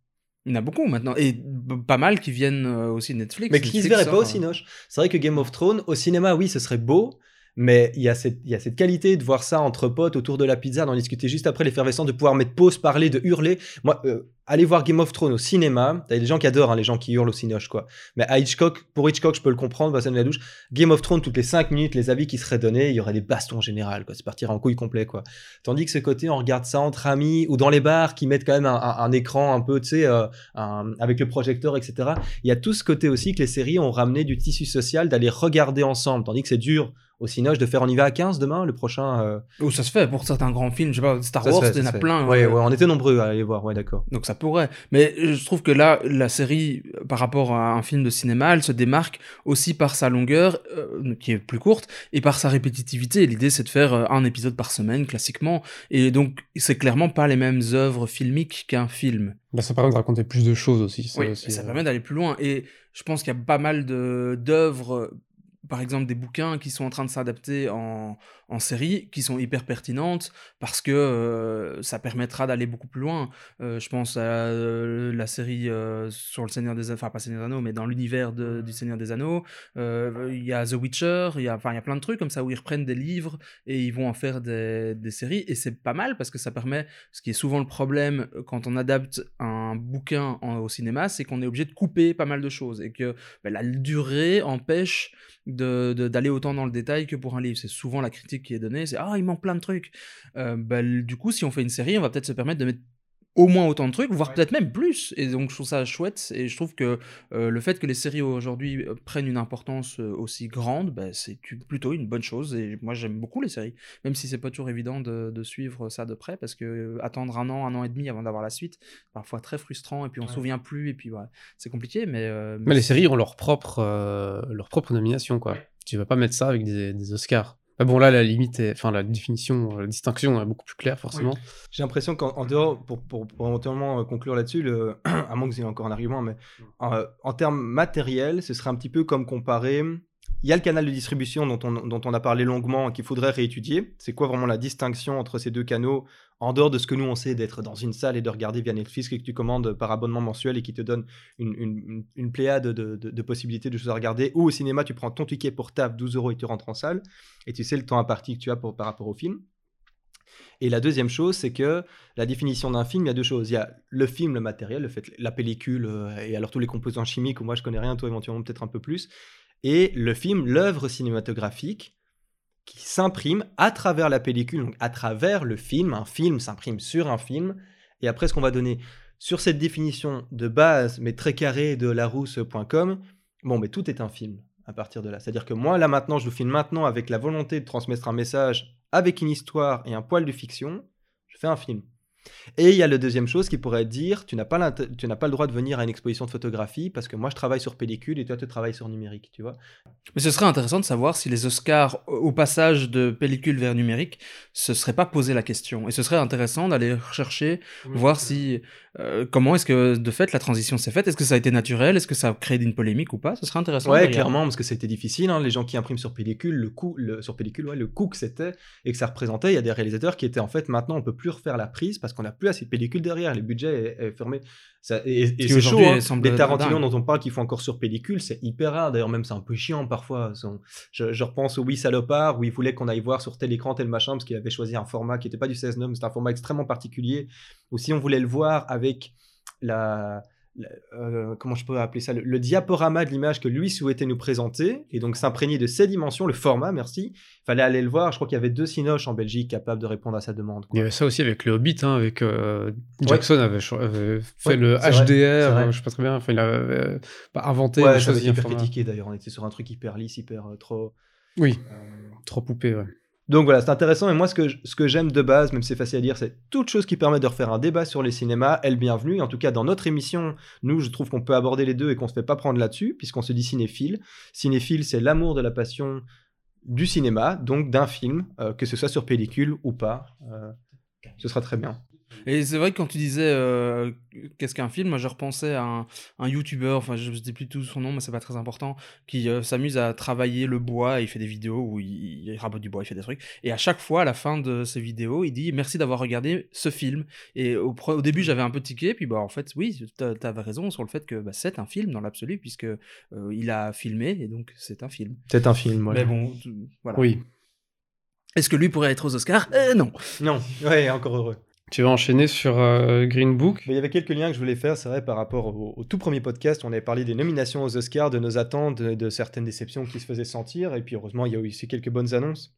Speaker 3: Il y en a beaucoup maintenant, et pas mal qui viennent aussi de Netflix.
Speaker 1: Mais qui ne se verraient pas aussi, Noche. C'est vrai que Game of Thrones, au cinéma, oui, ce serait beau, mais il y, a cette, qualité de voir ça entre potes autour de la pizza, d'en discuter juste après l'effervescence, de pouvoir mettre pause, parler, de hurler. Moi, euh, aller voir Game of Thrones au cinéma, t'as des gens qui adorent, hein, les gens qui hurlent au cinoche, quoi. Mais Hitchcock, pour Hitchcock, je peux le comprendre, va de la douche. Game of Thrones, toutes les 5 minutes, les avis qui seraient donnés, il y aurait des bastons en général, quoi. C'est partir en couille complet, quoi. Tandis que ce côté, on regarde ça entre amis ou dans les bars qui mettent quand même un, écran un peu, tu sais, euh, avec le projecteur, etc. Il y a tout ce côté aussi que les séries ont ramené du tissu social d'aller regarder ensemble, tandis que c'est dur au Cinoche de faire On y va à 15 demain, le prochain. Euh...
Speaker 3: Oh, ça se fait pour certains grands films, je sais pas, Star Wars, il y en a plein.
Speaker 1: Ouais, ouais, on était nombreux à aller voir, ouais, d'accord.
Speaker 3: Donc ça pourrait. Mais je trouve que là, la série, par rapport à un film de cinéma, elle se démarque aussi par sa longueur, euh, qui est plus courte, et par sa répétitivité. L'idée, c'est de faire euh, un épisode par semaine, classiquement. Et donc, c'est clairement pas les mêmes œuvres filmiques qu'un film.
Speaker 2: Bah, ça permet de raconter plus de choses aussi.
Speaker 3: Ça,
Speaker 2: oui,
Speaker 3: ça euh. permet d'aller plus loin. Et je pense qu'il y a pas mal d'œuvres par exemple des bouquins qui sont en train de s'adapter en, en série qui sont hyper pertinentes parce que euh, ça permettra d'aller beaucoup plus loin. Euh, je pense à euh, la série sur le Seigneur des Anneaux, enfin pas Seigneur des Anneaux, mais dans l'univers du Seigneur des Anneaux. Il y a The Witcher, il y a, il y a plein de trucs comme ça où ils reprennent des livres et ils vont en faire des, des séries. Et c'est pas mal parce que ça permet, ce qui est souvent le problème quand on adapte un bouquin au cinéma, c'est qu'on est obligé de couper pas mal de choses et que ben, la durée empêche d'aller de, autant dans le détail que pour un livre. C'est souvent la critique qui est donnée, c'est ah il manque plein de trucs. Euh, bah, du coup, si on fait une série, on va peut-être se permettre de mettre au moins autant de trucs, voire peut-être même plus. Et donc je trouve ça chouette. Et je trouve que euh, le fait que les séries aujourd'hui euh, prennent une importance aussi grande, bah, c'est plutôt une bonne chose. Et moi j'aime beaucoup les séries, même si c'est pas toujours évident de, suivre ça de près, parce que attendre un an, un an et demi avant d'avoir la suite, parfois très frustrant. Et puis on se souvient plus. Et puis voilà, c'est compliqué. Mais,
Speaker 2: mais, les séries ont leur propre, leur propre nomination, quoi. Tu vas pas mettre ça avec des Oscars. Ah bon, là, la limite, enfin, la définition, la distinction est beaucoup plus claire, forcément.
Speaker 1: J'ai l'impression qu'en dehors, pour, pour, pour, éventuellement euh, conclure là-dessus, à moins que vous ayez encore un argument, mais en, euh, en termes matériels, ce serait un petit peu comme comparer il y a le canal de distribution dont on, dont on a parlé longuement qu'il faudrait réétudier. C'est quoi vraiment la distinction entre ces deux canaux en dehors de ce que nous on sait d'être dans une salle et de regarder via Netflix que tu commandes par abonnement mensuel et qui te donne une, une, pléiade de, de, possibilités de choses à regarder. Ou au cinéma, tu prends ton ticket pour table, 12 euros et tu rentres en salle et tu sais le temps imparti que tu as pour, par rapport au film. Et la deuxième chose, c'est que la définition d'un film, il y a deux choses. Il y a le film, le matériel, le fait, la pellicule, euh, et alors tous les composants chimiques, où moi je connais rien, toi éventuellement peut-être un peu plus et le film, l'œuvre cinématographique qui s'imprime à travers la pellicule, donc à travers le film. Un film s'imprime sur un film. Et après, ce qu'on va donner sur cette définition de base, mais très carrée de larousse.com, bon, mais tout est un film à partir de là. C'est-à-dire que moi, là maintenant, je vous filme maintenant avec la volonté de transmettre un message, avec une histoire et un poil de fiction, je fais un film. Et il y a la deuxième chose qui pourrait dire, tu n'as pas, tu n'as pas le droit de venir à une exposition de photographie parce que moi je travaille sur pellicule et toi tu travailles sur numérique, tu vois.
Speaker 3: Mais ce serait intéressant de savoir si les Oscars, au passage de pellicule vers numérique, se seraient pas posé la question. Et ce serait intéressant d'aller rechercher, voir si, euh, comment est-ce que de fait la transition s'est faite? Est-ce que ça a été naturel? Est-ce que ça a créé une polémique ou pas? Ce serait intéressant.
Speaker 1: Ouais, clairement, parce que c'était difficile. Hein. Les gens qui impriment sur pellicule, le coût, le, sur pellicule, ouais, le coût que c'était et que ça représentait, il y a des réalisateurs qui étaient en fait maintenant on peut plus refaire la prise parce qu'on n'a plus assez de pellicule derrière, les budgets est, fermé. Ça, et, c'est chaud, hein. les Tarantino dont on parle qui font encore sur pellicule, c'est hyper rare. D'ailleurs, même c'est un peu chiant parfois. Je, repense au Oui Salopard où il voulait qu'on aille voir sur tel écran, tel machin, parce qu'il avait choisi un format qui n'était pas du 16 9 c'était un format extrêmement particulier. Ou si on voulait le voir avec la euh, comment je peux appeler ça, le, diaporama de l'image que lui souhaitait nous présenter, et donc s'imprégner de ces dimensions, le format, merci. Il fallait aller le voir. Je crois qu'il y avait deux cinoches en Belgique capables de répondre à sa demande.
Speaker 2: Il y avait ça aussi avec le Hobbit, hein, avec euh, Jackson avait, fait le HDR, je sais pas très bien. Enfin, il avait euh, inventé.
Speaker 1: Ouais, chose hyper critiqué d'ailleurs. On était sur un truc hyper lisse, hyper trop.
Speaker 2: Oui, trop poupé. Ouais.
Speaker 1: Donc voilà, c'est intéressant. Et moi, ce que, j'aime de base, même si c'est facile à dire, c'est toute chose qui permet de refaire un débat sur les cinémas, elle bienvenue. En tout cas, dans notre émission, nous, je trouve qu'on peut aborder les deux et qu'on se fait pas prendre là-dessus, puisqu'on se dit cinéphile. Cinéphile, c'est l'amour de la passion du cinéma, donc d'un film, euh, que ce soit sur pellicule ou pas. Euh, ce sera très bien.
Speaker 3: Et c'est vrai que quand tu disais euh, qu'est-ce qu'un film, moi je repensais à un, un YouTuber, enfin je ne sais plus tout son nom, mais c'est pas très important, qui euh, s'amuse à travailler le bois, et il fait des vidéos où il, il, rabote du bois, il fait des trucs. Et à chaque fois, à la fin de ses vidéos, il dit merci d'avoir regardé ce film. Et au, au début, j'avais un peu tiqué, puis bah en fait, oui, tu avais raison sur le fait que bah, c'est un film dans l'absolu, puisque euh, il a filmé, et donc c'est un film.
Speaker 1: C'est un film,
Speaker 3: voilà. Mais bon, voilà.
Speaker 2: Oui.
Speaker 3: Est-ce que lui pourrait être aux Oscars? Non.
Speaker 1: Non, ouais, encore heureux.
Speaker 2: Tu vas enchaîner sur euh, Green Book.
Speaker 1: il y avait quelques liens que je voulais faire, c'est vrai, par rapport au, tout premier podcast. On avait parlé des nominations aux Oscars, de nos attentes, de, certaines déceptions qui se faisaient sentir. Et puis heureusement, il y a eu aussi quelques bonnes annonces.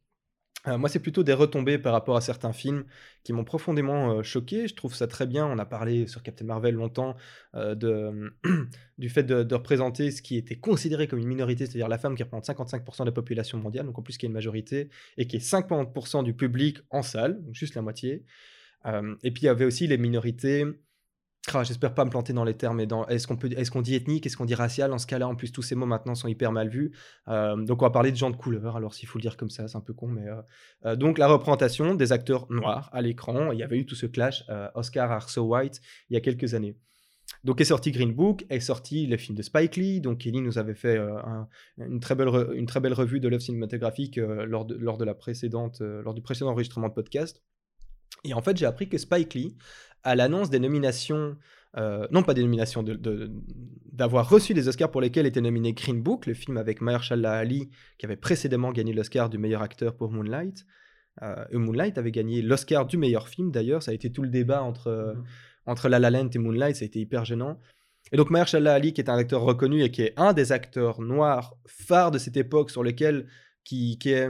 Speaker 1: Euh, moi, c'est plutôt des retombées par rapport à certains films qui m'ont profondément euh, choqué. Je trouve ça très bien. On a parlé sur Captain Marvel longtemps de, du fait de, représenter ce qui était considéré comme une minorité, c'est-à-dire la femme qui représente 55% de la population mondiale, donc en plus qui est une majorité, et qui est 50% du public en salle, donc juste la moitié et puis il y avait aussi les minorités. Ah, j'espère pas me planter dans les termes, mais est-ce qu'on peut, est-ce qu'on dit ethnique, est-ce qu'on dit racial? En ce cas-là, en plus, tous ces mots maintenant sont hyper mal vus. donc, on va parler de gens de couleur. Alors, s'il faut le dire comme ça, c'est un peu con, mais donc la représentation des acteurs noirs à l'écran. Il y avait eu tout ce clash Oscar are so white il y a quelques années. Donc est sorti Green Book, est sorti les films de Spike Lee. Donc Kelly nous avait fait une, très belle une très belle revue de l'œuvre cinématographique lors, de, lors, de la précédente, lors du précédent enregistrement de podcast. Et en fait, j'ai appris que Spike Lee, à l'annonce des nominations, euh, non pas des nominations, d'avoir reçu des Oscars pour lesquels était nominé Green Book, le film avec Mahershala Ali, qui avait précédemment gagné l'Oscar du meilleur acteur pour Moonlight. Euh, Moonlight avait gagné l'Oscar du meilleur film d'ailleurs, ça a été tout le débat entre, euh, mm-hmm. entre La La Land et Moonlight, ça a été hyper gênant. Et donc Mahershala Ali, qui est un acteur reconnu et qui est un des acteurs noirs phares de cette époque sur lequel qui, qui est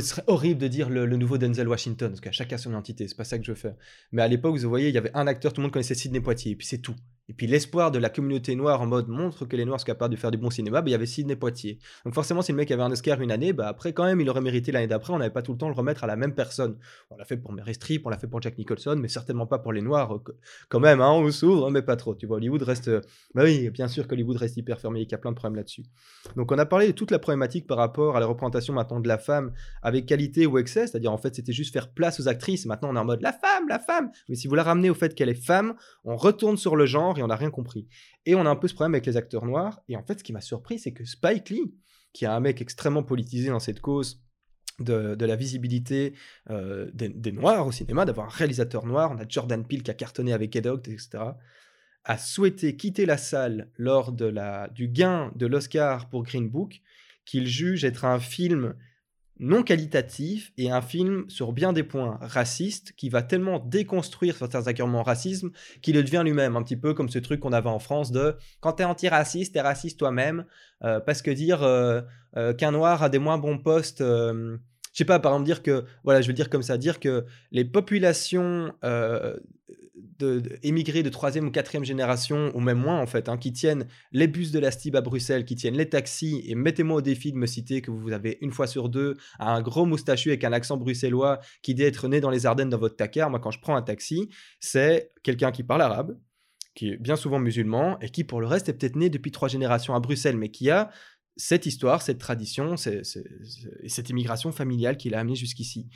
Speaker 1: ce serait horrible de dire le, nouveau Denzel Washington, parce qu'à chacun son identité, c'est pas ça que je fais. Mais à l'époque, vous voyez, il y avait un acteur, tout le monde connaissait Sidney Poitier, et puis c'est tout. Et puis l'espoir de la communauté noire en mode montre que les noirs sont capables de faire du bon cinéma, bah, il y avait Sidney Poitier. Donc forcément, si le mec avait un Oscar une année, bah après quand même, il aurait mérité l'année d'après, on n'avait pas tout le temps le remettre à la même personne. On l'a fait pour Mary Streep, on l'a fait pour Jack Nicholson, mais certainement pas pour les noirs. Quand même, hein, on s'ouvre, mais pas trop. Tu vois, Hollywood reste. Bah oui, bien sûr qu'Hollywood reste hyper fermé et qu'il y a plein de problèmes là-dessus. Donc on a parlé de toute la problématique par rapport à la représentation maintenant de la femme avec qualité ou excès, c'est-à-dire en fait c'était juste faire place aux actrices. Maintenant on est en mode la femme, la femme. Mais si vous la ramenez au fait qu'elle est femme, on retourne sur le genre et on n'a rien compris. Et on a un peu ce problème avec les acteurs noirs. Et en fait, ce qui m'a surpris, c'est que Spike Lee, qui est un mec extrêmement politisé dans cette cause, de, la visibilité euh, des, Noirs au cinéma, d'avoir un réalisateur noir. On a Jordan Peele qui a cartonné avec Ed etc. a souhaité quitter la salle lors de la, du gain de l'Oscar pour Green Book, qu'il juge être un film non qualitatif et un film sur bien des points racistes qui va tellement déconstruire certains arguments racisme qu'il devient lui-même un petit peu comme ce truc qu'on avait en France de quand t'es antiraciste t'es raciste toi-même euh, parce que dire euh, euh, qu'un noir a des moins bons postes je sais pas par exemple dire que voilà je veux dire comme ça dire que les populations de, émigrés de troisième ou quatrième génération, ou même moins en fait, hein, qui tiennent les bus de la STIB à Bruxelles, qui tiennent les taxis, et mettez-moi au défi de me citer que vous avez une fois sur deux un gros moustachu avec un accent bruxellois qui dit être né dans les Ardennes dans votre tacar. Moi, quand je prends un taxi, c'est quelqu'un qui parle arabe, qui est bien souvent musulman, et qui pour le reste est peut-être né depuis trois générations à Bruxelles, mais qui a cette histoire, cette tradition, et cette immigration familiale qui l'a amené jusqu'ici.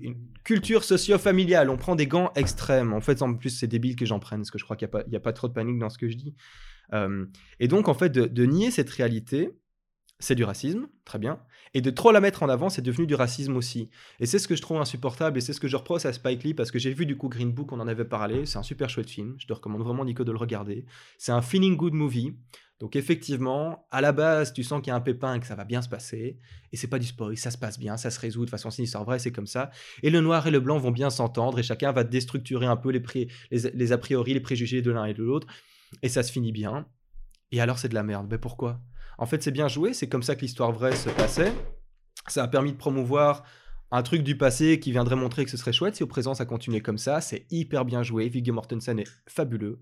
Speaker 1: Une culture socio-familiale. On prend des gants extrêmes. En fait, en plus, c'est débile que j'en prenne, parce que je crois qu'il n'y a, pas trop de panique dans ce que je dis. Euh, et donc, en fait, de, nier cette réalité, c'est du racisme, très bien. Et de trop la mettre en avant, c'est devenu du racisme aussi. Et c'est ce que je trouve insupportable, et c'est ce que je reproche à Spike Lee, parce que j'ai vu du coup Green Book, on en avait parlé. C'est un super chouette film. Je te recommande vraiment, Nico, de le regarder. C'est un feeling good movie. Donc effectivement, à la base, tu sens qu'il y a un pépin et que ça va bien se passer. Et c'est pas du spoil, ça se passe bien, ça se résout. De façon, c'est une histoire vraie, c'est comme ça. Et le noir et le blanc vont bien s'entendre et chacun va déstructurer un peu les, les, a priori, les préjugés de l'un et de l'autre. Et ça se finit bien. Et alors, c'est de la merde. Mais pourquoi? En fait, c'est bien joué, c'est comme ça que l'histoire vraie se passait. Ça a permis de promouvoir un truc du passé qui viendrait montrer que ce serait chouette si au présent ça continuait comme ça. C'est hyper bien joué. Viggo Mortensen est fabuleux.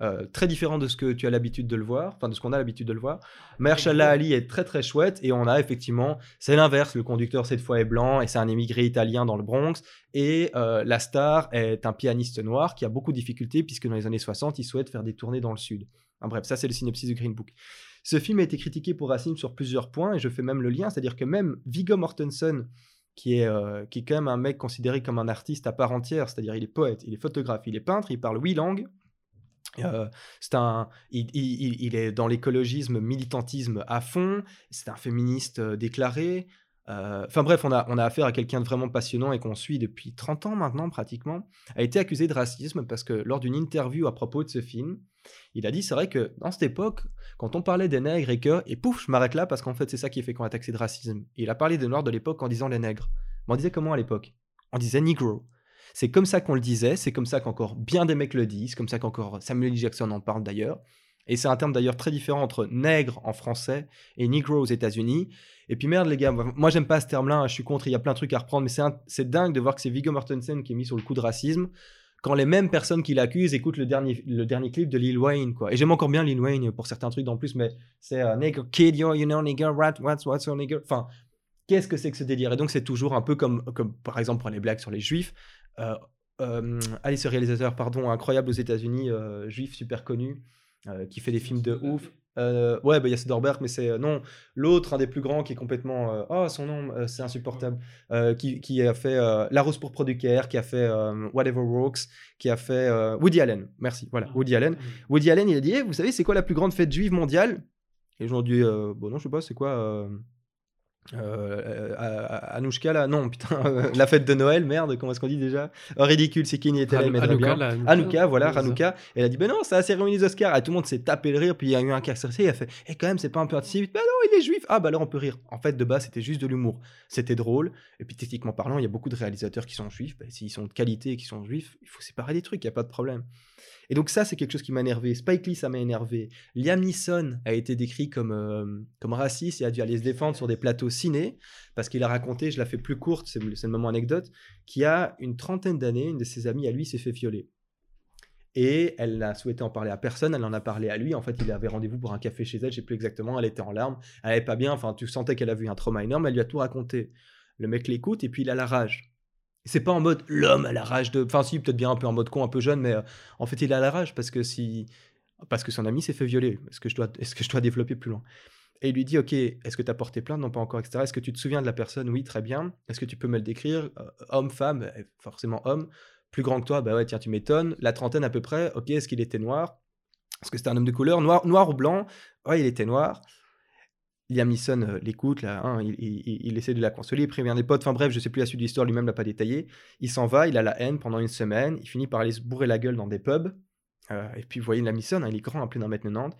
Speaker 1: Euh, très différent de ce que tu as l'habitude de le voir, enfin de ce qu'on a l'habitude de le voir. Mahershala Ali est très très chouette et on a effectivement, c'est l'inverse, le conducteur cette fois est blanc et c'est un émigré italien dans le Bronx et euh, la star est un pianiste noir qui a beaucoup de difficultés puisque dans les années 60 il souhaite faire des tournées dans le sud. bref, ça c'est le synopsis de Green Book. Ce film a été critiqué pour racisme sur plusieurs points et je fais même le lien, c'est-à-dire que même Viggo Mortensen qui est, euh, qui est quand même un mec considéré comme un artiste à part entière, c'est-à-dire il est poète, il est photographe, il est peintre, il parle huit langues, euh, c'est un, il, est dans l'écologisme, militantisme à fond. C'est un féministe euh, déclaré. Euh, enfin bref, on a, on a affaire à quelqu'un de vraiment passionnant et qu'on suit depuis 30 ans maintenant pratiquement. A été accusé de racisme parce que lors d'une interview à propos de ce film, il a dit c'est vrai que dans cette époque, quand on parlait des nègres et que, et pouf, je m'arrête là parce qu'en fait c'est ça qui fait qu'on a taxé de racisme. il a parlé des noirs de l'époque en disant les nègres. Mais on disait comment à l'époque? On disait negro. C'est comme ça qu'on le disait, c'est comme ça qu'encore bien des mecs le disent, comme ça qu'encore Samuel L. Jackson en parle d'ailleurs. Et c'est un terme d'ailleurs très différent entre nègre en français et negro aux États-Unis. Et puis merde les gars, moi j'aime pas ce terme-là, hein, je suis contre, il y a plein de trucs à reprendre, mais c'est dingue de voir que c'est Viggo Mortensen qui est mis sur le coup de racisme quand les mêmes personnes qui l'accusent écoutent le dernier, le dernier clip de Lil Wayne. Quoi. Et j'aime encore bien Lil Wayne pour certains trucs en plus, mais c'est nigger kid, yo, you know, nigger, rat, what's, what's your nigger? Enfin, qu'est-ce que c'est que ce délire? Et donc c'est toujours un peu comme, comme par exemple pour les blagues sur les juifs. Euh, euh, allez, ce réalisateur, pardon, incroyable aux États-Unis, euh, juif super connu, euh, qui fait des films de ouf. Euh, ouais, bah, il y a Soderbergh, mais c'est euh, non l'autre, un des plus grands, qui est complètement. oh, son nom, c'est insupportable. Qui, qui, a fait La Rose pour Producare, qui a fait Whatever Works, qui a fait Woody Allen. Merci. Voilà, Woody Allen. Woody Allen, il a dit eh, Vous savez, c'est quoi la plus grande fête juive mondiale? Et aujourd'hui, bon, non, je sais pas, c'est quoi euh, Anouchka là, non putain, euh, la fête de Noël, merde, comment est-ce qu'on dit déjà? Oh, Ridicule, c'est qui était là, mais Anouka, voilà, Anouka. Elle a dit, ben non, c'est la cérémonie des Oscars. Et tout le monde s'est tapé le rire, puis il y a eu un cas il a fait, et eh, quand même, c'est pas un peu antisémite Ben non, il est juif. Ah, bah alors on peut rire. En fait, de base, c'était juste de l'humour. C'était drôle. Et puis, techniquement parlant, il y a beaucoup de réalisateurs qui sont juifs. Ben, S'ils sont de qualité et qui sont juifs, il faut séparer les trucs, il n'y a pas de problème. Et donc ça, c'est quelque chose qui m'a énervé. Spike Lee, ça m'a énervé. Liam Neeson a été décrit comme, euh, comme raciste et a dû aller se défendre sur des plateaux ciné parce qu'il a raconté, je la fais plus courte, c'est le moment anecdote, qu'il y a une trentaine d'années, une de ses amies à lui s'est fait violer. Et elle n'a souhaité en parler à personne, elle en a parlé à lui. En fait, il avait rendez-vous pour un café chez elle, je sais plus exactement, elle était en larmes, elle n'allait pas bien, enfin, tu sentais qu'elle a vu un trauma énorme, elle lui a tout raconté. Le mec l'écoute et puis il a la rage. C'est pas en mode l'homme a la rage de. Enfin, si, peut-être bien un peu en mode con, un peu jeune, mais euh, en fait, il a la rage parce que si. Parce que son ami s'est fait violer. Est-ce que, je dois... Que développer plus loin? Et il lui dit Ok, est-ce que tu as porté plainte? Non, pas encore, etc. Est-ce que tu te souviens de la personne? Oui, très bien. Est-ce que tu peux me le décrire? Euh, Homme, femme, eh, forcément homme. Plus grand que toi? Bah ouais, tiens, tu m'étonnes. La trentaine à peu près? Ok, est-ce qu'il était noir? Est-ce que c'était un homme de couleur? Noir, noir ou blanc? Ouais, il était noir. Liam euh, l'écoute, hein, il, essaie de la consoler, il prévient des potes, enfin bref, je sais plus la suite de l'histoire, lui-même l'a pas détaillé. Il s'en va, il a la haine pendant une semaine, il finit par aller se bourrer la gueule dans des pubs. Euh, et puis vous voyez Liam Neeson, hein, il est grand, à plus d'un mètre 90,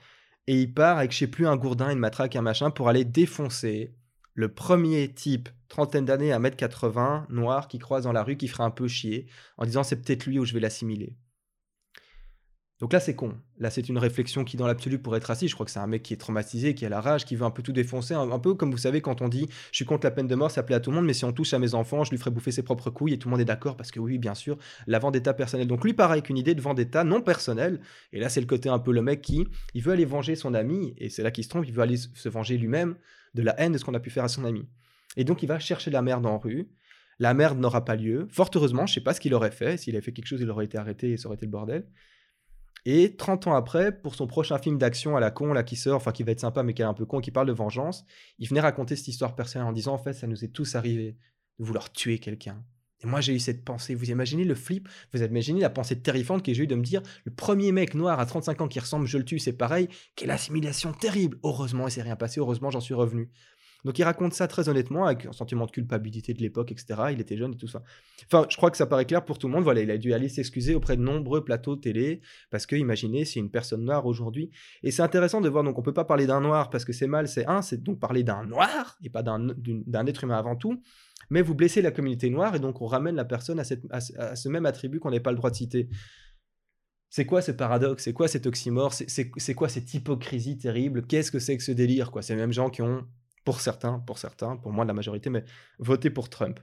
Speaker 1: et il part avec, je sais plus, un gourdin, une matraque, un machin, pour aller défoncer le premier type, trentaine d'années, à mètre 80, noir, qui croise dans la rue, qui fera un peu chier, en disant c'est peut-être lui où je vais l'assimiler. Donc là, c'est con. Là, c'est une réflexion qui, dans l'absolu, pourrait être raciste. Je crois que c'est un mec qui est traumatisé, qui a la rage, qui veut un peu tout défoncer. Un, peu comme vous savez, quand on dit je suis contre la peine de mort, ça plaît à tout le monde, mais si on touche à mes enfants, je lui ferai bouffer ses propres couilles et tout le monde est d'accord parce que oui, bien sûr, la vendetta personnelle. Donc lui, pareil, avec une idée de vendetta non personnelle. Et là, c'est le côté un peu le mec qui, il veut aller venger son ami, et c'est là qu'il se trompe, il veut aller se venger lui-même de la haine de ce qu'on a pu faire à son ami. Et donc, il va chercher la merde en rue. La merde n'aura pas lieu. Fort heureusement, je sais pas ce qu'il aurait fait. S'il avait fait quelque chose, il aurait été arrêté et ça aurait été le bordel. Et 30 ans après, pour son prochain film d'action à la con, là, qui sort, enfin qui va être sympa, mais qui est un peu con, qui parle de vengeance, il venait raconter cette histoire personnelle en disant en fait, ça nous est tous arrivé de vouloir tuer quelqu'un. Et moi, j'ai eu cette pensée. Vous imaginez le flip? Vous imaginez la pensée terrifiante que j'ai eue de me dire le premier mec noir à 35 ans qui ressemble, je le tue, c'est pareil. Quelle assimilation terrible Heureusement, il s'est rien passé. Heureusement, j'en suis revenu. Donc il raconte ça très honnêtement, avec un sentiment de culpabilité de l'époque, etc. Il était jeune et tout ça. Enfin, je crois que ça paraît clair pour tout le monde. Voilà, il a dû aller s'excuser auprès de nombreux plateaux télé, parce que imaginez, c'est une personne noire aujourd'hui. Et c'est intéressant de voir, donc on peut pas parler d'un noir parce que c'est mal, c'est un, c'est donc parler d'un noir, et pas d'un être humain avant tout. Mais vous blessez la communauté noire, et donc on ramène la personne à, cette, à, ce même attribut qu'on n'a pas le droit de citer. C'est quoi ce paradoxe? C'est quoi cet oxymore? C'est quoi cette hypocrisie terrible? Qu'est-ce que c'est que ce délire quoi? Les mêmes gens qui ont pour certains, pour certains, pour moi la majorité, mais voter pour Trump.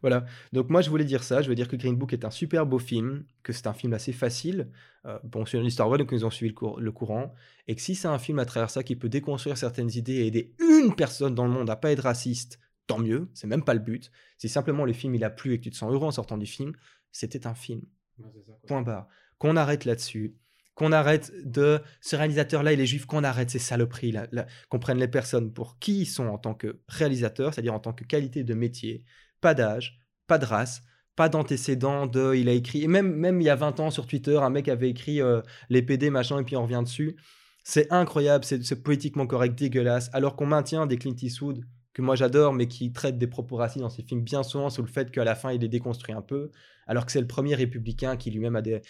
Speaker 1: Voilà, donc moi je voulais dire ça, je veux dire que Green Book est un super beau film, que c'est un film assez facile, euh, bon c'est une histoire vraie donc ils ont suivi le, courant, et que si c'est un film à travers ça qui peut déconstruire certaines idées et aider une personne dans le monde à pas être raciste, tant mieux, c'est même pas le but, si simplement le film il a plu et que tu te sens heureux en sortant du film, c'était un film. Point barre. Qu'on arrête là-dessus, qu'on arrête de ce réalisateur-là, il est juif, qu'on arrête ces saloperies, là, qu'on prenne les personnes pour qui ils sont en tant que réalisateurs, c'est-à-dire en tant que qualité de métier, pas d'âge, pas de race, pas d'antécédents de il a écrit, et même, même il y a 20 ans sur Twitter, un mec avait écrit euh, les PD, machin, et puis on revient dessus. C'est incroyable, c'est poétiquement correct, dégueulasse, alors qu'on maintient des Clint Eastwood que moi j'adore, mais qui traitent des propos racistes dans ses films bien souvent sous le fait qu'à la fin il est déconstruit un peu alors que c'est le premier républicain qui lui-même a des...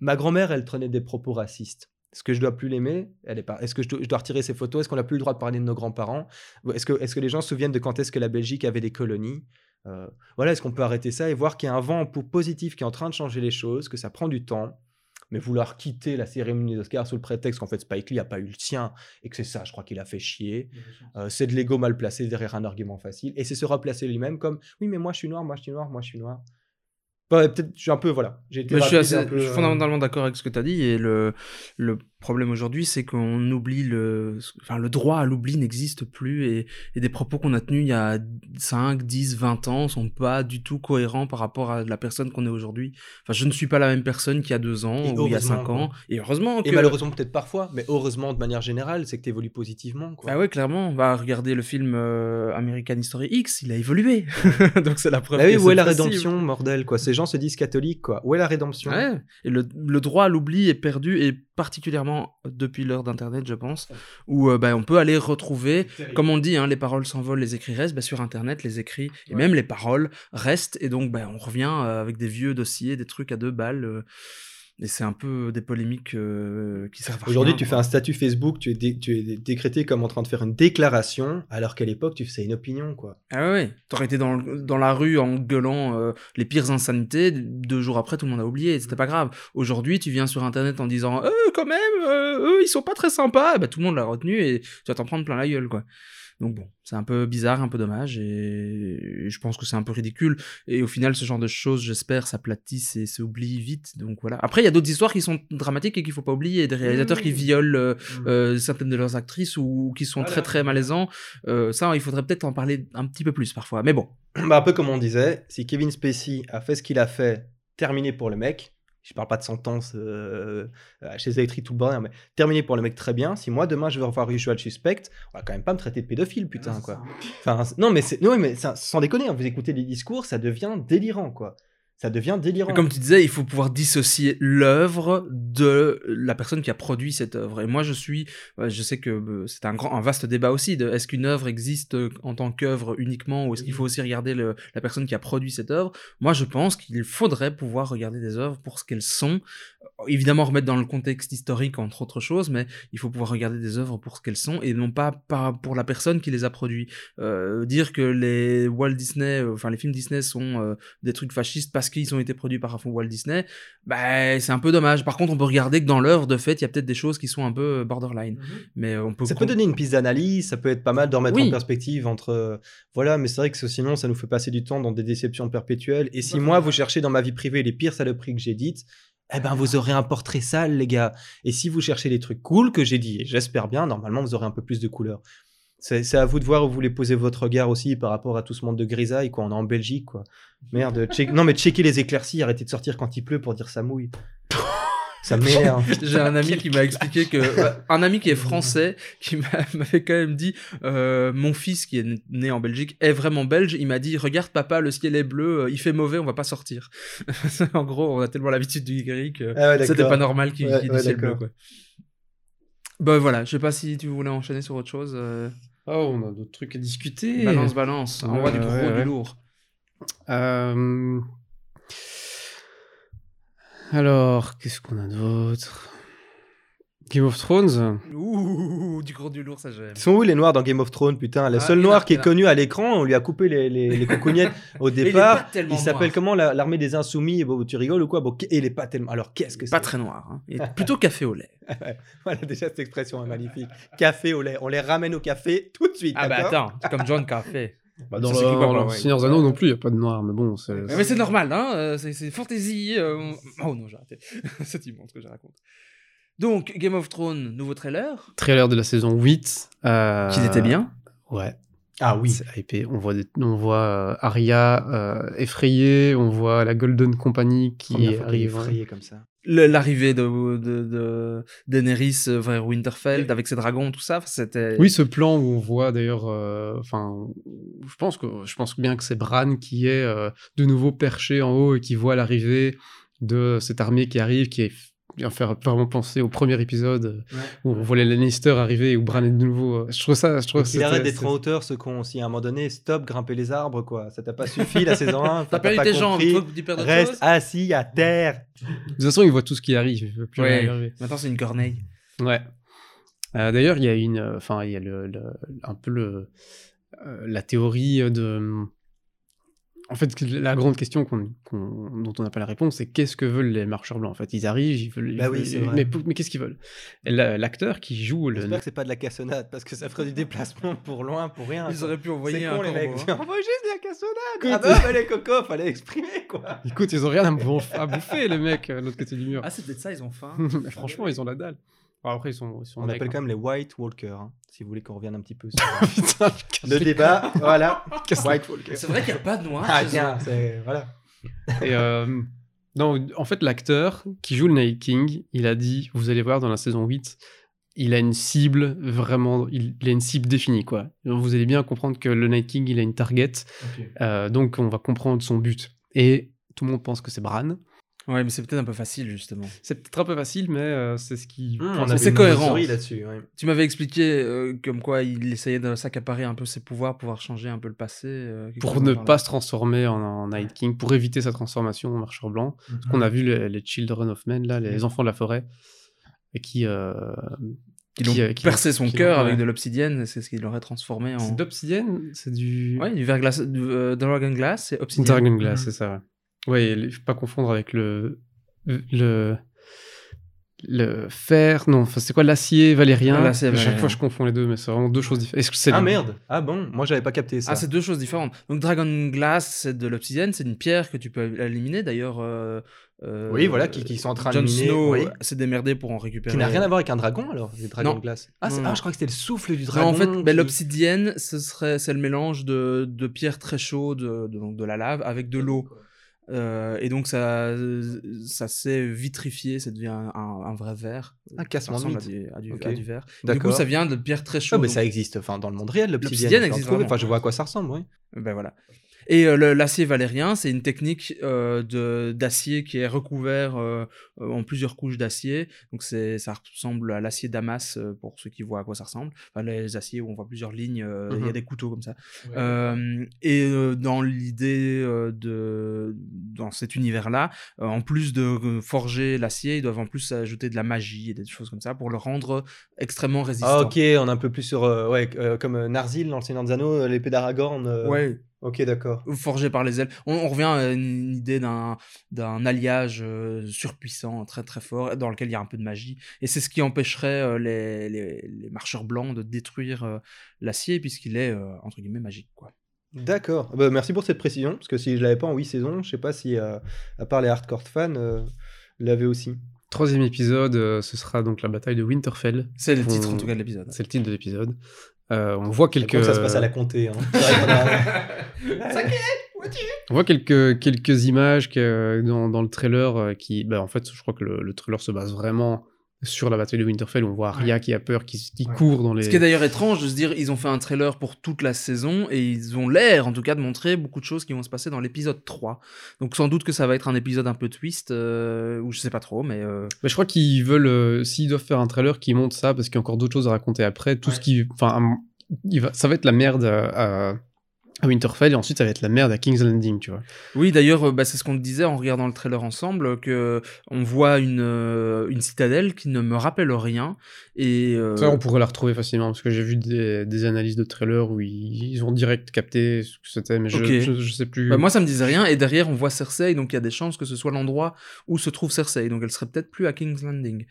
Speaker 1: Ma grand-mère, elle prenait des propos racistes. Est-ce que je dois plus l'aimer? Elle est pas. Est-ce que je dois, retirer ses photos? Est-ce qu'on n'a plus le droit de parler de nos grands-parents? Est-ce que, est que les gens se souviennent de quand est-ce que la Belgique avait des colonies? Euh, voilà, est-ce qu'on peut arrêter ça et voir qu'il y a un vent positif qui est en train de changer les choses, que ça prend du temps, mais vouloir quitter la cérémonie d'Oscar sous le prétexte qu'en fait Spike Lee n'a pas eu le sien et que c'est ça, je crois qu'il a fait chier, euh, c'est de l'ego mal placé derrière un argument facile et c'est se replacer lui-même comme oui, mais moi je suis noir, moi je suis noir, moi je suis noir. Bah, peut-être, je suis un peu, voilà.
Speaker 3: J'ai je suis, euh, fondamentalement d'accord avec ce que tu as dit et le, le problème aujourd'hui, c'est qu'on oublie le, enfin, le droit à l'oubli n'existe plus et, et, des propos qu'on a tenus il y a 5, 10, 20 ans sont pas du tout cohérents par rapport à la personne qu'on est aujourd'hui. Enfin, je ne suis pas la même personne qu'il y a 2 ans ou il y a 5 ans. Et heureusement
Speaker 1: que... Et malheureusement peut-être parfois, mais heureusement de manière générale, c'est que tu évolues positivement. Quoi.
Speaker 3: Ah ouais, clairement. On va regarder le film euh, American History X, il a évolué. Donc c'est la preuve.
Speaker 1: Bah oui, où est la rédemption, bordel, quoi? Ces gens se disent catholiques, quoi. Où est la rédemption?
Speaker 3: Ouais. Et le, le droit à l'oubli est perdu et particulièrement depuis l'heure d'Internet, je pense, où euh, bah, on peut aller retrouver, comme on dit, hein, les paroles s'envolent, les écrits restent, bah, sur Internet, les écrits et même les paroles restent, et donc bah, on revient euh, avec des vieux dossiers, des trucs à deux balles. Euh, et c'est un peu des polémiques euh, qui servent à
Speaker 1: Aujourd'hui, tu fais un statut Facebook, tu es, tu es décrété comme en train de faire une déclaration, alors qu'à l'époque, tu faisais une opinion, quoi.
Speaker 3: Ah ouais, t'aurais été dans, dans la rue en gueulant euh, les pires insanités, deux jours après, tout le monde a oublié, c'était pas grave. Aujourd'hui, tu viens sur Internet en disant « Euh, quand même, euh, eux, ils sont pas très sympas », bah tout le monde l'a retenu et tu vas t'en prendre plein la gueule, quoi. Donc bon, c'est un peu bizarre, un peu dommage, et je pense que c'est un peu ridicule. Et au final, ce genre de choses, j'espère, s'aplatissent et s'oublient vite. Donc voilà. Après, il y a d'autres histoires qui sont dramatiques et qu'il faut pas oublier. Des réalisateurs qui violent euh, mmh. euh, certaines de leurs actrices ou qui sont très très malaisants. Euh, ça, il faudrait peut-être en parler un petit peu plus parfois. Mais bon.
Speaker 1: Bah, un peu comme on disait, si Kevin Spacey a fait ce qu'il a fait, terminé pour le mec, je parle pas de sentence euh, chez Electric tout le bordel, mais terminé pour le mec très bien. Si moi demain je veux revoir Usual Suspect, on va quand même pas me traiter de pédophile, putain, quoi. Enfin, non, mais, non, mais sans déconner, hein, vous écoutez les discours, ça devient délirant, quoi ça devient délirant.
Speaker 3: comme tu disais, il faut pouvoir dissocier l'œuvre de la personne qui a produit cette œuvre. Et moi, je suis, je sais que euh, c'est un grand, un vaste débat aussi est-ce qu'une œuvre existe en tant qu'œuvre uniquement ou est-ce qu'il faut aussi regarder la personne qui a produit cette œuvre. Moi, je pense qu'il faudrait pouvoir regarder des œuvres pour ce qu'elles sont. Évidemment, remettre dans le contexte historique entre autres choses, mais il faut pouvoir regarder des œuvres pour ce qu'elles sont et non pas, pas pour la personne qui les a produits. Euh, dire que les Walt Disney, euh, enfin les films Disney sont des trucs fascistes parce qu'ils ont été produits par Walt Disney, bah, c'est un peu dommage. Par contre, on peut regarder que dans l'œuvre, de fait, il y a peut-être des choses qui sont un peu euh, borderline. Mhm. Mais on peut
Speaker 1: ça peut donner une piste d'analyse, ça peut être pas mal de remettre en perspective entre. Euh, voilà, mais c'est vrai que sinon, ça nous fait passer du temps dans des déceptions perpétuelles. Et si moi, vous cherchez dans ma vie privée les pires saloperies que j'ai dites, eh ben vous aurez un portrait sale, les gars. Et si vous cherchez les trucs cool que j'ai dit, et j'espère bien, normalement vous aurez un peu plus de couleurs. C'est à vous de voir où vous voulez poser votre regard aussi par rapport à tout ce monde de grisaille, quoi. On est en Belgique, quoi. Merde, non mais checker les éclaircies, arrêtez de sortir quand il pleut pour dire ça mouille. Ça m'énerve.
Speaker 3: J'ai un ami qui m'a expliqué que un ami qui est français qui m'avait quand même dit euh, mon fils qui est né en Belgique est vraiment belge. Il m'a dit regarde papa le ciel est bleu, euh, il fait mauvais, on va pas sortir. en gros, on a tellement l'habitude du gris que ah c'était pas normal qu'il qu ciel bleu quoi. Bah voilà, je sais pas si tu voulais enchaîner sur autre chose. Euh.
Speaker 2: Oh, on a d'autres trucs à discuter.
Speaker 3: Balance, balance. On voit du gros, du lourd.
Speaker 2: Euh, alors, qu'est-ce qu'on a d'autre? Game of Thrones
Speaker 3: Ouh, du gros du lourd, ça j'aime.
Speaker 1: Ils sont où les noirs dans Game of Thrones, putain? Le ah, seul noir qui est connu à l'écran, on lui a coupé les, les, les au départ. il s'appelle comment L'armée des insoumis? Bon, tu rigoles ou quoi? Bon, Il est pas tellement. Alors qu'est-ce que c'est
Speaker 3: Pas très noir. Hein. Il est plutôt café au lait.
Speaker 1: voilà, déjà cette expression est magnifique. Café au lait. On les ramène au café tout de suite.
Speaker 3: Ah bah attends, c'est comme John Café.
Speaker 2: Bah dans le, Seigneur Anneaux non plus, il n'y a pas de noir, mais bon. c'est
Speaker 3: Mais c'est normal, hein, euh, c'est fantaisie. Euh, oh non, j'ai arrêté. c'est immense ce que je raconte. Donc, Game of Thrones, nouveau trailer.
Speaker 2: Trailer de la saison 8.
Speaker 3: Euh... Qui était bien.
Speaker 2: Ouais.
Speaker 1: Ah oui.
Speaker 2: On voit, on voit euh, Arya euh, effrayée, on voit la Golden Company qui arrive.
Speaker 1: Effrayée comme ça.
Speaker 3: L'arrivée de, de, de Daenerys vers Winterfell avec ses dragons, tout ça, c'était.
Speaker 2: Oui, ce plan où on voit d'ailleurs, euh, enfin, je pense que je pense bien que c'est Bran qui est de nouveau perché en haut et qui voit l'arrivée de cette armée qui arrive, qui est bien faire vraiment penser au premier épisode où on voit les Lannister arriver et où Bran est de nouveau. Euh, je trouve ça. Je trouve
Speaker 1: il arrête d'être en hauteur, ce con aussi. À un moment donné, stop, grimper les arbres, quoi. Ça t'a pas suffi la saison 1.
Speaker 3: T'as perdu tes jambes,
Speaker 1: Reste assis à terre.
Speaker 2: De toute façon, il voit tout ce qui arrive.
Speaker 3: Plus ouais. Maintenant, c'est une corneille.
Speaker 2: Ouais. Euh, d'ailleurs, il y a une. Enfin, il y a le, un peu le, euh, la théorie de en fait, la grande question dont on n'a pas la réponse, c'est qu'est-ce que veulent les marcheurs blancs En fait, ils arrivent, ils veulent. ils
Speaker 1: Bah oui,
Speaker 2: veulent- mais, mais qu'est-ce qu'ils veulent? L'acteur qui joue le.
Speaker 1: J'espère que c'est pas de la cassonade parce que ça ferait du déplacement pour loin, pour rien.
Speaker 3: Ils auraient pu envoyer un
Speaker 1: con, les mecs.
Speaker 3: corbeau, hein.
Speaker 1: Envoie juste de la cassonade. Ah
Speaker 2: Écoute,
Speaker 1: bah, bah, les cocos, fallait exprimer quoi.
Speaker 2: Écoute, ils ont rien à, bouffer- les mecs, de l'autre côté du mur.
Speaker 3: Ah, c'est peut-être ça, ils ont faim.
Speaker 2: Mais franchement, ils ont la dalle. Alors après, ils sont. Ils sont
Speaker 1: On
Speaker 2: mecs,
Speaker 1: appelle
Speaker 2: hein.
Speaker 1: quand même les White Walkers, hein, si vous voulez qu'on revienne un petit peu sur
Speaker 2: Putain, casse
Speaker 1: le débat. Voilà. White Walkers.
Speaker 3: C'est vrai qu'il n'y a pas de noir.
Speaker 1: Ah c'est voilà.
Speaker 2: Et euh, non, en fait, l'acteur qui joue le Night King, il a dit, vous allez voir dans la saison 8, il a une cible vraiment, il, il a une cible définie, quoi. Donc, vous allez bien comprendre que le Night King, il a une target, euh, donc on va comprendre son but. Et tout le monde pense que c'est Bran.
Speaker 3: Ouais, mais c'est peut-être un peu facile, justement.
Speaker 2: C'est peut-être un peu facile, mais euh, c'est ce qui.
Speaker 1: Mmh,
Speaker 3: c'est cohérent.
Speaker 1: là-dessus. ouais.
Speaker 3: Tu m'avais expliqué euh, comme quoi il essayait de s'accaparer un peu ses pouvoirs, pouvoir changer un peu le passé. euh,
Speaker 2: Pour ne pas se transformer en, en Night King, pour éviter sa transformation en marcheur blanc. Parce qu'on a vu les, les Children of Men, là, les enfants de la forêt, et qui. euh,
Speaker 3: ont
Speaker 2: qui, qui-
Speaker 3: percé son cœur
Speaker 2: ouais.
Speaker 3: avec de l'obsidienne, c'est ce qui l'aurait transformé en.
Speaker 2: C'est d'obsidienne C'est du.
Speaker 3: Ouais, du verglas, du euh, Dragon Glass, c'est obsidienne.
Speaker 2: Dragon Glass,
Speaker 1: Mhm.
Speaker 2: c'est ça. Ouais, Ouais, il faut pas confondre avec le. Le. Le fer. Non, enfin, c'est quoi l'acier valérien?
Speaker 3: Ah, l'acier
Speaker 2: À Chaque
Speaker 3: valérien.
Speaker 2: fois, je confonds les deux, mais c'est vraiment deux choses différentes. Est-ce que c'est
Speaker 1: Ah merde. Ah bon, moi j'avais pas capté ça.
Speaker 3: Ah, c'est deux choses différentes. Donc Dragon Glass, c'est de l'obsidienne, c'est une pierre que tu peux éliminer. D'ailleurs, euh, euh,
Speaker 1: Oui, voilà, qui- qui sont en train de
Speaker 3: Jon
Speaker 1: miner,
Speaker 3: Snow
Speaker 1: oui.
Speaker 3: euh, s'est démerdé pour en récupérer.
Speaker 1: Qui n'a rien à voir avec un dragon alors, les dragons de glace. Ah, ah, je crois que c'était le souffle du
Speaker 3: Non,
Speaker 1: dragon.
Speaker 3: en fait, ben, l'obsidienne, ce serait, c'est le mélange de, de pierres très chaudes, de, donc de la lave, avec de l'eau. Euh, et donc ça, ça s'est vitrifié, ça devient un, un- un vrai verre.
Speaker 1: Un cassement de
Speaker 3: ressemble à du, du,
Speaker 1: Ok.
Speaker 3: à du verre. Du coup, ça vient de pierres très
Speaker 1: Ah,
Speaker 3: chaudes.
Speaker 1: mais
Speaker 3: donc-
Speaker 1: ça existe enfin, dans le monde réel, l'obsidienne.
Speaker 3: L'obsidienne existe.
Speaker 1: Enfin, je vois à quoi ça ressemble, oui.
Speaker 3: Ben voilà. Et euh, l'acier valérien, c'est une technique euh, d'acier qui est recouvert euh, en plusieurs couches d'acier. Donc ça ressemble à l'acier Damas euh, pour ceux qui voient à quoi ça ressemble. Enfin, les aciers où on voit plusieurs lignes, il y a
Speaker 1: Mhm.
Speaker 3: des couteaux comme ça. Et dans l'idée de dans cet univers-là, en plus de forger l'acier, ils doivent en plus ajouter de la magie et des choses comme ça pour le rendre extrêmement résistant.
Speaker 1: Ah, ok, on est un peu plus sur. ouais, comme Narzil dans le Seigneur des Anneaux, l'épée d'Aragorn.
Speaker 3: Ouais,
Speaker 1: Ok, d'accord.
Speaker 3: forgé par les ailes. On, on revient à une idée d'un d'un alliage euh, surpuissant, très très fort, dans lequel il y a un peu de magie. Et c'est ce qui empêcherait euh, les, les, les marcheurs blancs de détruire euh, l'acier, puisqu'il est, euh, entre guillemets, magique. Quoi.
Speaker 1: D'accord. Bah, merci pour cette précision, parce que si je l'avais pas en 8 saisons, je sais pas si, euh, à part les hardcore fans, euh, l'avaient aussi.
Speaker 2: Troisième épisode, euh, ce sera donc la bataille de Winterfell.
Speaker 3: C'est le titre,
Speaker 2: On-
Speaker 3: en tout cas, de l'épisode.
Speaker 2: C'est le titre de l'épisode. Euh, on voit
Speaker 1: Quelques... ça se passe à la comté. Hein.
Speaker 2: On voit quelques, quelques images que, dans, dans le trailer euh, qui. Bah, en fait, je crois que le, le trailer se base vraiment sur la bataille de Winterfell. On voit Arya qui a peur, qui, qui
Speaker 1: Ouais.
Speaker 2: court dans les.
Speaker 3: Ce qui est d'ailleurs étrange de se dire, ils ont fait un trailer pour toute la saison et ils ont l'air, en tout cas, de montrer beaucoup de choses qui vont se passer dans l'épisode 3. Donc sans doute que ça va être un épisode un peu twist, euh, ou je sais pas trop, mais... euh,
Speaker 2: Mais je crois qu'ils veulent, euh, s'ils doivent faire un trailer, qu'ils montrent ça parce qu'il y a encore d'autres choses à raconter après. Tout ce qui, enfin, ça va être la merde à, à- Winterfell et ensuite ça va être la merde à King's Landing, tu vois.
Speaker 3: Oui, d'ailleurs, euh, bah, c'est ce qu'on disait en regardant le trailer ensemble, que on voit une, euh, une citadelle qui ne me rappelle rien. Et euh,
Speaker 2: Ça, on pourrait la retrouver facilement parce que j'ai vu des, des analyses de trailers où ils, ils ont direct capté ce que c'était, mais je, je, je sais plus.
Speaker 3: bah, moi, ça me disait rien. Et derrière, on voit Cersei, donc il y a des chances que ce soit l'endroit où se trouve Cersei. Donc elle serait peut-être plus à King's Landing.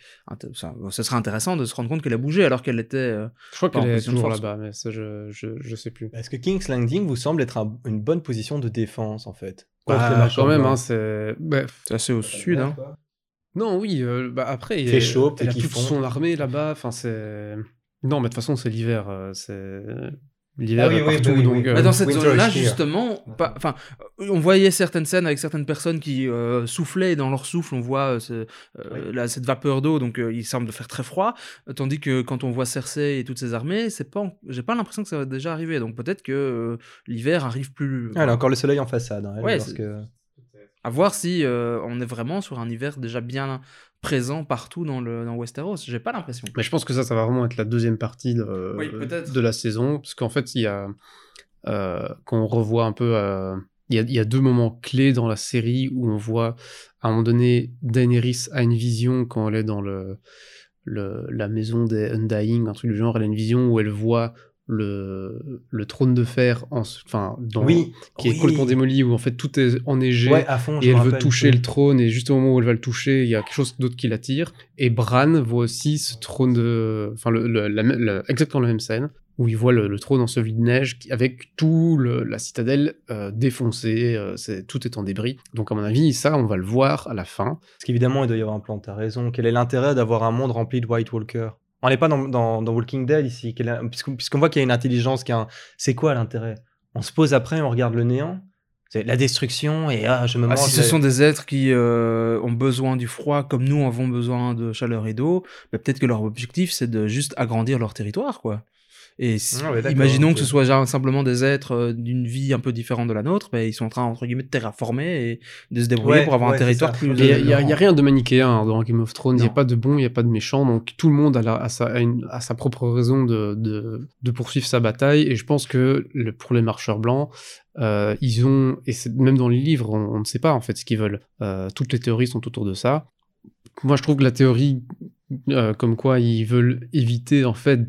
Speaker 3: Ça, ce serait intéressant de se rendre compte qu'elle a bougé alors qu'elle était. euh,
Speaker 2: je crois qu'elle est toujours là-bas, mais ça, je, je, je sais plus.
Speaker 1: Est-ce que King's Landing vous semble être un- une bonne position de défense, en fait
Speaker 2: Bah,
Speaker 1: marchands
Speaker 2: quand même, hein, c'est. Bref.
Speaker 3: C'est assez au sud. Hein.
Speaker 2: Non, oui, euh, bah après, il
Speaker 1: Fait chaud,
Speaker 2: elle a toute
Speaker 1: font.
Speaker 2: son armée là-bas. Enfin, c'est. Non, mais de toute façon, c'est l'hiver. euh, c'est l'hiver
Speaker 1: Ah oui,
Speaker 2: est
Speaker 1: oui,
Speaker 2: partout,
Speaker 1: bah oui,
Speaker 2: donc.
Speaker 1: oui.
Speaker 2: euh,
Speaker 3: Bah, dans cette zone-là, justement, pas- enfin, on voyait certaines scènes avec certaines personnes qui euh, soufflaient et dans leur souffle, on voit euh, ce- euh, là, cette vapeur d'eau, donc euh, il semble de faire très froid. tandis que quand on voit Cersei et toutes ses armées, c'est pas, en- j'ai pas l'impression que ça va déjà arriver. Donc peut-être que euh, l'hiver arrive plus.
Speaker 1: Ah, elle a encore le soleil en façade. hein, elle,
Speaker 3: Ouais, À voir si euh, on est vraiment sur un hiver déjà bien présent partout dans le dans Westeros. J'ai pas l'impression.
Speaker 2: Mais je pense que ça, ça va vraiment être la deuxième partie de,
Speaker 3: Oui,
Speaker 2: de la saison. Parce qu'en fait, il y a. euh, quand on revoit un peu. euh, il y, a, il y a deux moments clés dans la série où on voit, à un moment donné, Daenerys a une vision quand elle est dans le, le, la maison des Undying, un truc du genre. Elle a une vision où elle voit le, le trône de fer, en, enfin, dans,
Speaker 1: Oui,
Speaker 2: qui est complètement démoli, où en fait tout est enneigé.
Speaker 1: Ouais, à fond. je
Speaker 2: et elle veut toucher le trône, et juste au moment où elle va le toucher, il y a quelque chose d'autre qui l'attire. Et Bran voit aussi ce trône de. Enfin, le, le- la, exactement la même scène, où il voit le, le trône enseveli de neige, avec tout la citadelle euh, défoncée, euh, tout est en débris. Donc, à mon avis, ça, on va le voir à la fin.
Speaker 1: Parce qu'évidemment, il doit y avoir un plan, t'as raison. Quel est l'intérêt d'avoir un monde rempli de White Walker? On n'est pas dans, dans, dans Walking Dead ici, puisqu'on voit qu'il y a une intelligence, qui un... c'est quoi l'intérêt? On se pose après, on regarde le néant C'est la destruction et ah, je me
Speaker 3: Ah,
Speaker 1: mange.
Speaker 3: si ce sont des êtres qui euh, ont besoin du froid comme nous avons besoin de chaleur et d'eau, bah, peut-être que leur objectif c'est de juste agrandir leur territoire, quoi. Et si-
Speaker 1: Ah ouais,
Speaker 3: imaginons que ce soit genre simplement des êtres euh, d'une vie un peu différente de la nôtre, bah, ils sont en train entre guillemets de terraformer et de se débrouiller
Speaker 1: Ouais,
Speaker 3: pour avoir
Speaker 1: ouais,
Speaker 3: un territoire plus.
Speaker 2: Il n'y a, rien de manichéen hein, dans Game of Thrones, il n'y a pas de bon, il n'y a pas de méchant, donc tout le monde a, la- a sa, a une- a sa propre raison de, de, de poursuivre sa bataille, et je pense que le- pour les marcheurs blancs, euh, ils ont, et même dans les livres, on, on ne sait pas en fait ce qu'ils veulent. Euh, toutes les théories sont autour de ça. Moi, je trouve que la théorie euh, comme quoi ils veulent éviter en fait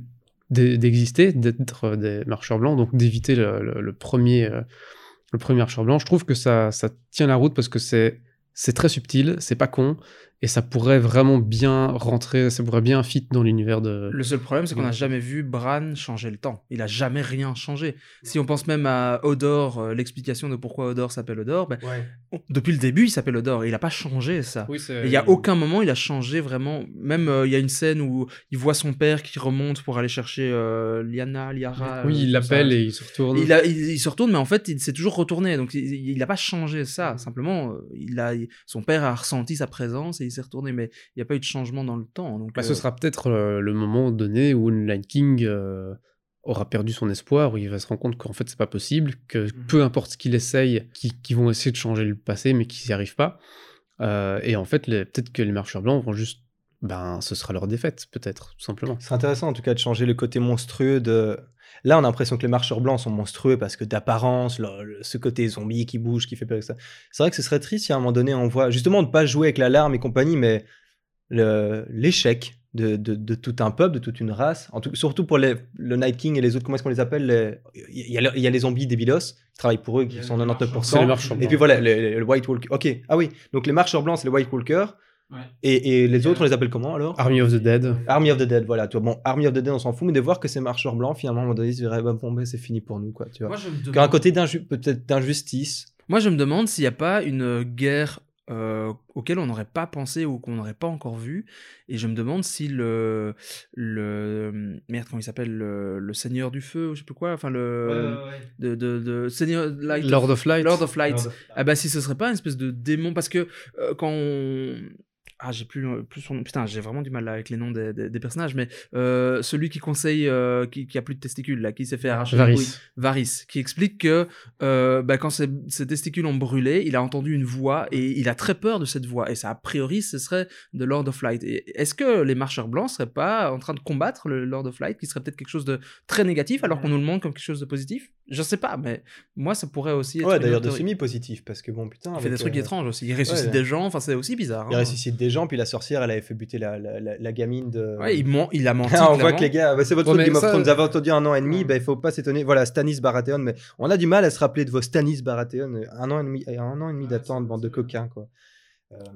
Speaker 2: d'exister, d'être des marcheurs blancs, donc d'éviter le premier, euh, le premier marcheur blanc. Je trouve que ça, ça tient la route parce que c'est c'est très subtil, c'est pas con, et ça pourrait vraiment bien rentrer, ça pourrait bien fit dans l'univers de.
Speaker 3: Le seul problème, c'est qu'on n'a jamais vu Bran changer le temps. Il a jamais rien changé. Si on pense même à Odor, euh, l'explication de pourquoi Odor s'appelle Odor, ben,
Speaker 1: Ouais.
Speaker 3: on- depuis le début, il s'appelle Odor. et Il n'a pas changé ça.
Speaker 2: Oui,
Speaker 3: Et Il n'y a aucun moment il a changé vraiment. Même euh, il y a une scène où il voit son père qui remonte pour aller chercher euh, Liana, Liara.
Speaker 2: Oui,
Speaker 3: euh,
Speaker 2: il l'appelle et il se retourne.
Speaker 3: Il, a- il- il se retourne, mais en fait, il s'est toujours retourné. Donc, il n'a pas changé ça. Simplement, euh, il a, son père a ressenti sa présence et il s'est retourné. Mais il n'y a pas eu de changement dans le temps. Donc,
Speaker 2: Bah,
Speaker 3: euh,
Speaker 2: ce sera peut-être euh, le moment donné où le Night King euh, aura perdu son espoir, où il va se rendre compte qu'en fait c'est pas possible, que peu importe ce qu'il essaye, qu'ils vont essayer de changer le passé, mais qu'ils n'y arrivent pas. Euh, et en fait, peut-être que les marcheurs blancs vont juste. Ben, ce sera leur défaite, peut-être, tout simplement.
Speaker 1: C'est intéressant en tout cas de changer le côté monstrueux de. Là, on a l'impression que les marcheurs blancs sont monstrueux parce que d'apparence, ce côté zombie qui bouge, qui fait peur, ça. C'est vrai que ce serait triste si à un moment donné on voit justement de pas jouer avec l'alarme et compagnie, mais le- l'échec de, de- de tout un peuple, de toute une race, en tout, surtout pour les, le Night King et les autres, comment est-ce qu'on les appelle les- Il y, a, le- il y a les zombies débilos qui travaillent pour eux, qui sont
Speaker 3: les
Speaker 1: 99%.
Speaker 2: C'est les marcheurs
Speaker 1: Et puis voilà, le White Walker. Ok, ah oui, donc les marcheurs blancs, c'est les White Walkers.
Speaker 3: Ouais.
Speaker 1: Et, et les autres, on les appelle comment alors?
Speaker 2: Army of the Dead.
Speaker 1: Army of the Dead, voilà. Tu vois, bon, Army of the Dead, on s'en fout, mais de voir que ces marcheurs blancs, finalement, à un moment donné, ils se diraient, bah, bon, ben, c'est fini pour nous, quoi. Tu vois.
Speaker 3: Moi, je demande-
Speaker 1: un côté peut-être d'injustice.
Speaker 3: Moi, je me demande s'il n'y a pas une guerre euh, auquel on n'aurait pas pensé ou qu'on n'aurait pas encore vu. Et je me demande si le. le merde, comment il s'appelle le, le Seigneur du Feu, ou je sais plus quoi. Enfin, le. De, de, de- Seigneur. Light
Speaker 2: Lord of Light.
Speaker 3: Lord of Light. Ah bah si ce serait pas une espèce de démon parce que euh, quand on... Ah j'ai plus, le- plus son nom. Putain j'ai vraiment du mal avec les noms des, des- des personnages mais euh, celui qui conseille euh, qui, qui a plus de testicules là qui s'est fait arracher
Speaker 2: Varys.
Speaker 3: Varys qui explique que euh, bah, quand ses, ses testicules ont brûlé il a entendu une voix et il a très peur de cette voix et ça a priori ce serait de Lord of Light. Est-ce que les marcheurs blancs seraient pas en train de combattre le Lord of Light qui serait peut-être quelque chose de très négatif alors qu'on nous le montre comme quelque chose de positif? Je sais pas mais moi ça pourrait aussi être
Speaker 1: Ouais, d'ailleurs, de semi-positif, parce que bon, putain.
Speaker 3: Il fait des trucs
Speaker 1: euh,
Speaker 3: étranges aussi. Il ressuscite
Speaker 1: ouais.
Speaker 3: des gens, enfin c'est aussi bizarre.
Speaker 1: Il
Speaker 3: hein.
Speaker 1: ressuscite des gens, puis la sorcière, elle avait fait buter la, la, la- la gamine de.
Speaker 3: Ouais, il, ment, il a menti.
Speaker 1: On voit que les gars, bah, c'est votre
Speaker 2: Ouais,
Speaker 1: faute
Speaker 2: mais
Speaker 1: Game of
Speaker 2: ça-
Speaker 1: Thrones, vous avez entendu un an et demi,
Speaker 3: Ouais.
Speaker 1: bah, il faut pas s'étonner. Voilà, Stanis Baratheon, mais on a du mal à se rappeler de vos Stanis Baratheon. Un an et demi, un an et demi d'attente, bande de coquins, quoi.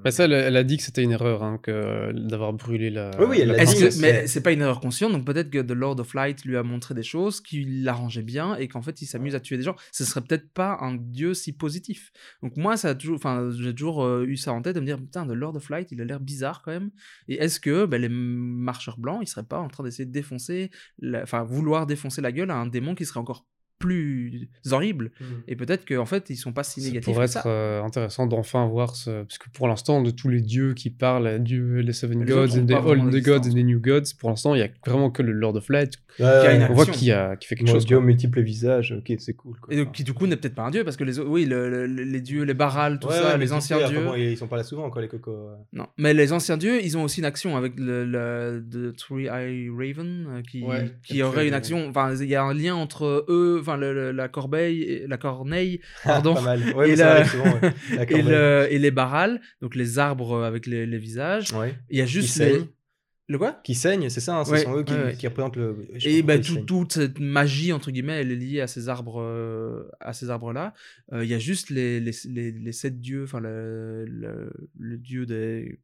Speaker 2: Bah, ça, elle, elle a dit que c'était une erreur hein, que d'avoir brûlé la.
Speaker 1: Oui, oui, elle
Speaker 2: la
Speaker 3: que- mais c'est pas une erreur consciente, donc peut-être que The Lord of Light lui a montré des choses qui l'arrangeaient bien et qu'en fait il s'amuse à tuer des gens. Ce serait peut-être pas un dieu si positif. Donc moi, ça a toujours, enfin, j'ai toujours euh, eu ça en tête de me dire putain, The Lord of Light, il a l'air bizarre quand même. Et est-ce que ben, les marcheurs blancs, ils seraient pas en train d'essayer de défoncer, enfin, vouloir défoncer la gueule à un démon qui serait encore plus horrible Et peut-être qu'en fait, ils sont pas si
Speaker 2: Ça
Speaker 3: négatifs
Speaker 2: pourrait
Speaker 3: que ça.
Speaker 2: être euh, intéressant d'enfin voir ce. Parce que pour l'instant, de tous les dieux qui parlent, les dieux, les Seven
Speaker 3: Les
Speaker 2: Gods,
Speaker 3: vraiment
Speaker 2: Old Gods et des New Gods, pour l'instant, il y a vraiment que le Lord of Light.
Speaker 3: Qui a une
Speaker 2: On voit
Speaker 3: action.
Speaker 2: qui, a, qui fait quelque
Speaker 1: Mon
Speaker 2: chose.
Speaker 1: dieu aux multiples visages, ok, c'est cool. Quoi.
Speaker 3: Et donc, qui du coup n'est peut-être pas un dieu, parce que les, oui, le- le- les dieux, les barals, tout
Speaker 1: Ouais,
Speaker 3: ça,
Speaker 1: ouais,
Speaker 3: les anciens dieux.
Speaker 1: bon, ils sont pas là souvent, quoi, les cocos.
Speaker 3: Non, mais les anciens dieux, ils ont aussi une action avec le, le The Three Eye Raven, euh, qui,
Speaker 2: Ouais,
Speaker 3: qui aurait une action. Enfin, il y a un lien entre eux, enfin, la corbeille, la corneille, pardon,
Speaker 1: mal. Ouais,
Speaker 3: Et la-
Speaker 1: souvent, ouais. La
Speaker 3: et,
Speaker 1: corbeille.
Speaker 3: le, et les barals, donc les arbres avec les, les visages.
Speaker 1: Ouais.
Speaker 3: Il y a juste les. Le quoi?
Speaker 1: Qui saignent, c'est ça, hein, ce sont eux qui, qui représentent le. je
Speaker 3: Et bah, tout- toute cette magie, entre guillemets, elle est liée à ces arbres, euh, à ces arbres-là. Euh, Il y a juste les, les, sept dieux, enfin, le, le, le dieu des.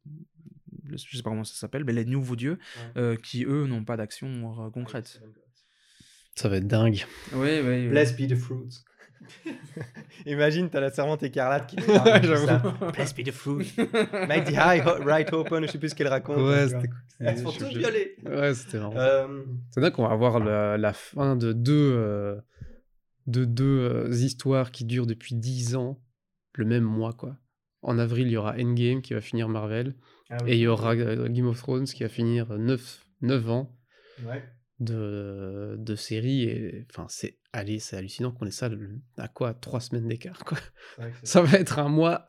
Speaker 3: je sais pas comment ça s'appelle, mais les nouveaux dieux,
Speaker 1: Ouais.
Speaker 3: euh, qui eux n'ont pas d'action euh, concrète.
Speaker 2: Ça va être dingue.
Speaker 3: Oui, oui.
Speaker 1: Blessed be the fruits. Imagine, t'as la servante écarlate qui ça. Blessed be the fruit. Make the high right open, je sais plus ce qu'elle raconte.
Speaker 2: Ouais,
Speaker 1: tu vois.
Speaker 2: c'était
Speaker 1: Elles sont toutes violées.
Speaker 2: Ouais, c'était marrant.
Speaker 1: Euh,
Speaker 2: C'est dingue qu'on va avoir la, la fin de deux, euh, de deux euh, histoires qui durent depuis 10 ans, le même mois, quoi. En avril, il y aura Endgame qui va finir Marvel,
Speaker 1: ah
Speaker 2: et il y aura euh, Game of Thrones qui va finir 9, 9 ans
Speaker 1: Ouais.
Speaker 2: De, de série. Et enfin, c'est allez, c'est hallucinant qu'on ait ça le- à quoi? 3 semaines d'écart, quoi. Ça va être un mois.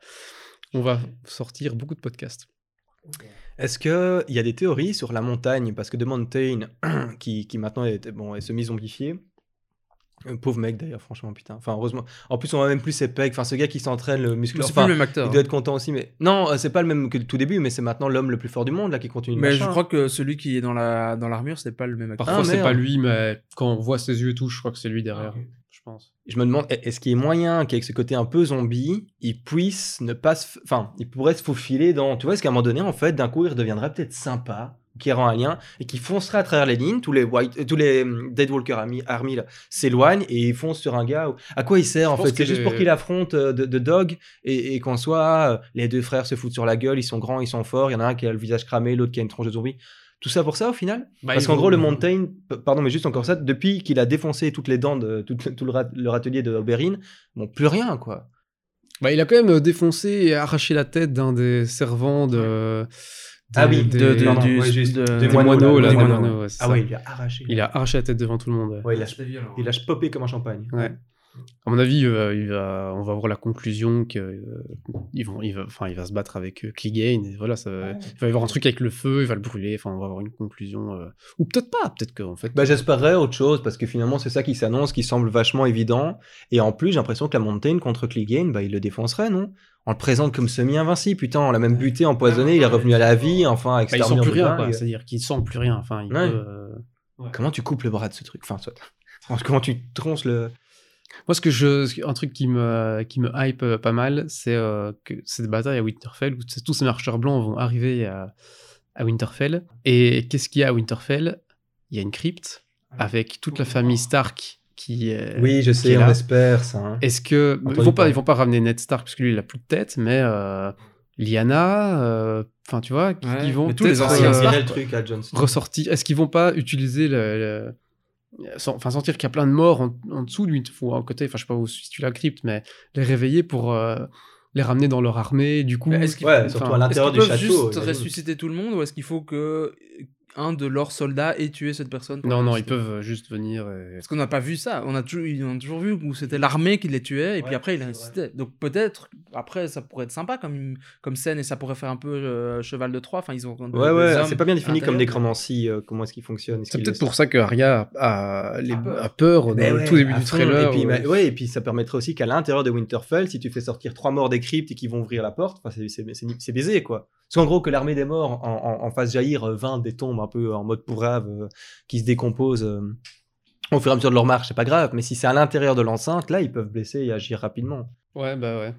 Speaker 2: On va sortir beaucoup de podcasts.
Speaker 1: Est-ce qu'il y a des théories sur la montagne? Parce que The Mountain, qui, qui maintenant est, bon, est semi-zombifié, euh, pauvre mec d'ailleurs, franchement, putain. Enfin, heureusement. En plus, on voit même plus ses pecs. Enfin, ce gars qui s'entraîne, le muscle.
Speaker 3: Mais c'est
Speaker 1: Enfin,
Speaker 3: plus le même acteur.
Speaker 1: il doit être content aussi, mais. Non, euh, c'est pas le même que le tout début, mais c'est maintenant l'homme le plus fort du monde, là, qui continue
Speaker 3: Mais je crois que celui qui est dans la dans l'armure, c'est pas le même acteur.
Speaker 2: Parfois,
Speaker 1: Ah,
Speaker 2: c'est pas lui, mais quand on voit ses yeux et tout, je crois que c'est lui derrière.
Speaker 1: Ah.
Speaker 2: Je pense.
Speaker 1: Je me demande, est-ce qu'il y a moyen qu'avec ce côté un peu zombie, il puisse ne pas se... Enfin, il pourrait se faufiler dans... Tu vois, est-ce qu'à un moment donné, en fait, d'un coup, il redeviendrait peut-être sympa, qui rend un lien, et qui foncerait à travers les lignes, tous les, white... euh, tous les hum, Dead Walker Army, Army, s'éloignent, et ils foncent sur un gars. où- À quoi il sert, en fait? C'est juste pour qu'il affronte euh, de, de Dog, et, et qu'en soit, euh, les deux frères se foutent sur la gueule, ils sont grands, ils sont forts, il y en a un qui a le visage cramé, l'autre qui a une tronche de zombie. Tout ça pour ça, au final?
Speaker 2: Bah,
Speaker 1: parce qu'en gros, le Mountain, pardon, mais juste encore ça, depuis qu'il a défoncé toutes les dents de tout, tout le, rat- le râtelier de Oberyn, bon, plus rien, quoi.
Speaker 2: Bah, il a quand même euh, défoncé et arraché la tête d'un des servants de.
Speaker 1: Ah oui,
Speaker 2: des-
Speaker 3: de- de-
Speaker 1: pardon,
Speaker 3: du-
Speaker 1: ouais, juste,
Speaker 3: de-
Speaker 1: des
Speaker 2: des
Speaker 1: moineaux,
Speaker 2: moineaux,
Speaker 1: là,
Speaker 2: là,
Speaker 1: des
Speaker 2: des
Speaker 1: moineaux.
Speaker 2: moineaux, ouais, c'est
Speaker 1: Ah
Speaker 2: ça.
Speaker 1: ouais, il a arraché.
Speaker 2: Il a arraché la tête devant tout le monde. ouais.
Speaker 1: Ouais, il a, il a popé comme un champagne.
Speaker 2: Ouais. À mon avis, euh, il va, on va voir la conclusion que euh, ils vont, il va, enfin, il va se battre avec euh, Clegane et voilà, ça, il va y avoir un truc avec le feu, il va le brûler. Enfin, on va avoir une conclusion, euh, ou peut-être pas, peut-être qu'en fait.
Speaker 1: Bah, j'espérerais autre chose, parce que finalement, c'est ça qui s'annonce, qui semble vachement évident. Et en plus, j'ai l'impression que la Mountain contre Clegane, bah, il le défoncerait, non? On le présente comme semi-invincible, putain, on l'a même buté, empoisonné, il est revenu à la vie, enfin, avec
Speaker 2: Bah,
Speaker 1: cette
Speaker 2: il sent
Speaker 1: armure
Speaker 2: plus rien, quoi. C'est-à-dire qu'il sent plus rien. Enfin, il
Speaker 1: Ouais.
Speaker 2: peut, euh,
Speaker 1: Comment tu coupes le bras de ce truc? Enfin, soit. Franchement, Comment tu tronces le.
Speaker 2: Moi, ce que je, un truc qui me, qui me hype euh, pas mal, c'est euh, que cette bataille à Winterfell, où tous ces marcheurs blancs vont arriver à, à Winterfell. Et qu'est-ce qu'il y a à Winterfell? Il y a une crypte avec toute la famille Stark qui est.
Speaker 1: Oui, je
Speaker 2: qui
Speaker 1: sais, on espère ça. hein.
Speaker 2: Est-ce que ils vont pas, ils vont pas ramener Ned Stark parce que lui il a plus de tête, mais euh, Lyanna, euh, enfin tu vois,
Speaker 3: Ouais,
Speaker 2: ils vont
Speaker 3: tous les anciens
Speaker 2: euh, ressortir. Est-ce qu'ils vont pas utiliser le, enfin sentir qu'il y a plein de morts en, en dessous de lui, ou à côté, enfin je sais pas où si tu la crypte, mais les réveiller pour euh, les ramener dans leur armée. Du coup,
Speaker 3: est-ce qu'ils-
Speaker 1: Ouais, surtout à l'intérieur du château.
Speaker 3: juste ressusciter tout le monde ou est-ce qu'il faut que un de leurs soldats ait tué cette personne
Speaker 2: non non, ils peuvent juste venir. et-
Speaker 3: Parce qu'on n'a pas vu ça. On a toujours, on a toujours vu où c'était l'armée qui les tuait et puis après il ressuscitait. Donc peut-être, après ça pourrait être sympa comme, comme scène et ça pourrait faire un peu euh, cheval de Troie. Enfin, ils ont.
Speaker 1: Ouais,
Speaker 3: des
Speaker 1: ouais, c'est pas bien défini comme nécromancie, euh, comment est-ce qu'il fonctionne. est-ce
Speaker 2: C'est
Speaker 1: qu'il
Speaker 2: peut-être pour ça que Arya a, les-
Speaker 1: A peur.
Speaker 2: a peur dans le
Speaker 1: ouais,
Speaker 2: tout début du trailer.
Speaker 1: Et puis,
Speaker 2: ouais.
Speaker 1: et puis ça permettrait aussi qu'à l'intérieur de Winterfell, si tu fais sortir trois morts des cryptes et qu'ils vont ouvrir la porte, enfin, c'est- c'est c'est- c'est baisé, quoi. Parce qu'en gros, que l'armée des morts en, en- en fasse jaillir euh, 20 des tombes un peu en mode pourrave euh, qui se décomposent euh, au fur et à mesure de leur marche, c'est pas grave. Mais si c'est à l'intérieur de l'enceinte, là, ils peuvent blesser et agir rapidement.
Speaker 2: Ouais, bah ouais.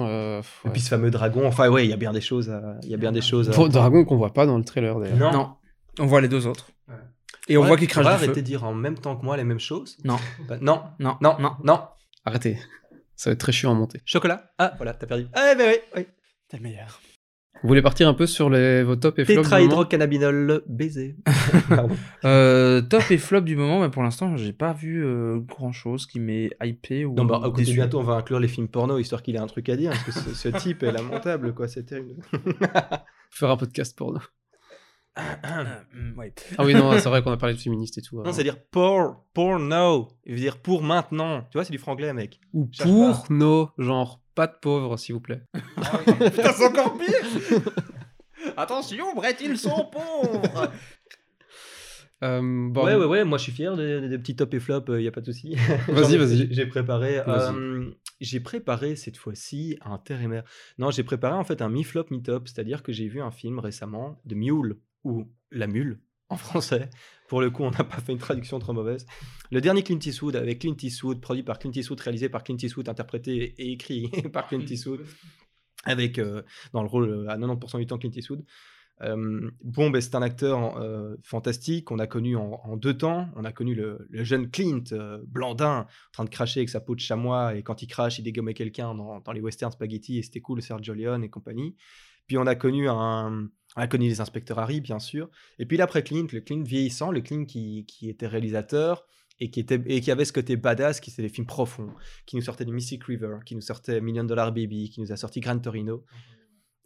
Speaker 2: Euh,
Speaker 1: Et puis ce fameux dragon, enfin, ouais, il y a bien des choses. Il y a bien des choses à.
Speaker 2: Dragon qu'on voit pas dans le trailer d'ailleurs.
Speaker 1: Non.
Speaker 3: Non, on voit les deux autres.
Speaker 1: Ouais.
Speaker 3: Et on
Speaker 1: Ouais,
Speaker 3: voit qu'ils crachent du feu.
Speaker 1: arrêter de dire en même temps que moi les mêmes choses
Speaker 3: Non,
Speaker 1: Bah, Non,
Speaker 3: non,
Speaker 1: non,
Speaker 3: non.
Speaker 1: non.
Speaker 2: Arrêtez. Ça va être très chiant à monter.
Speaker 1: Chocolat Ah, voilà, t'as perdu. Ah, bah oui, oui.
Speaker 3: T'es le meilleur.
Speaker 2: Vous voulez partir un peu sur les, vos top et moment
Speaker 1: Tétrahydrocannabinol baiser.
Speaker 3: Euh, top et flop du moment, mais pour l'instant, j'ai pas vu euh, grand chose qui m'ait hypé ou.
Speaker 1: Non, bah, écoutez, bientôt, on va inclure les films porno histoire qu'il ait un truc à dire. Parce que ce, ce type est lamentable, quoi. C'est terrible.
Speaker 2: Faire un podcast
Speaker 3: ouais.
Speaker 2: Ah oui, non, c'est vrai qu'on a parlé de féministes et tout.
Speaker 1: Non,
Speaker 2: avant.
Speaker 1: c'est dire pour, pour now. Il veut dire pour maintenant. Tu vois, c'est du franglais, mec.
Speaker 2: Ou pour nos, genre, pas de pauvres, s'il vous plaît.
Speaker 3: Putain, c'est encore pire Attention, Brett, ils sont pauvres
Speaker 2: Euh, bon,
Speaker 1: Ouais, ouais, ouais. Moi, je suis fier des, des petits top et flop. Il y a pas de souci.
Speaker 2: Vas-y, vas-y.
Speaker 1: j'ai- préparé. Euh, j'ai préparé cette fois-ci un intérimaire. Non, j'ai préparé en fait un mi-flop, mi-top. C'est-à-dire que j'ai vu un film récemment de Mule ou La Mule, en français. Pour le coup, on n'a pas fait une traduction trop mauvaise. Le dernier Clint Eastwood, avec Clint Eastwood, produit par Clint Eastwood, réalisé par Clint Eastwood, interprété et écrit par Clint Eastwood, avec euh, dans le rôle euh, à 90% du temps Clint Eastwood. Euh, bon, ben, c'est un acteur euh, fantastique qu'on a connu en, deux temps. On a connu le, jeune Clint, blandin, en train de cracher avec sa peau de chamois, et quand il crache, il dégommait quelqu'un dans, dans, les westerns spaghetti, et c'était cool, Sergio Leone et compagnie. Puis on a connu un, on a connu les inspecteurs Harry, bien sûr. Et puis l'après Clint, le Clint vieillissant, le Clint qui, qui était réalisateur et qui, était, et qui avait ce côté badass, qui c'était des films profonds, qui nous sortait de Mystic River, qui nous sortait Million Dollar Baby, qui nous a sorti Gran Torino.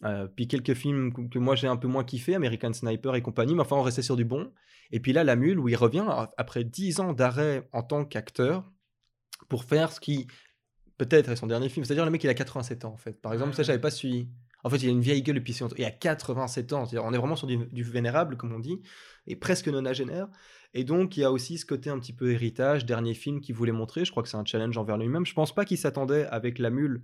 Speaker 1: Euh, puis quelques films que, que moi j'ai un peu moins kiffé, American Sniper et compagnie, mais enfin on restait sur du bon. Et puis là, La Mule, où il revient après 10 ans d'arrêt en tant qu'acteur pour faire ce qui peut-être est son dernier film. C'est-à-dire le mec il a 87 ans en fait. Par exemple, ça j'avais pas suivi. En fait, il a une vieille gueule depuis il a 87 ans. on est vraiment sur du, vénérable, comme on dit, et presque nonagénaire. Et donc, il y a aussi ce côté un petit peu héritage, dernier film qu'il voulait montrer. Je crois que c'est un challenge envers lui-même. Je pense pas qu'il s'attendait avec La Mule.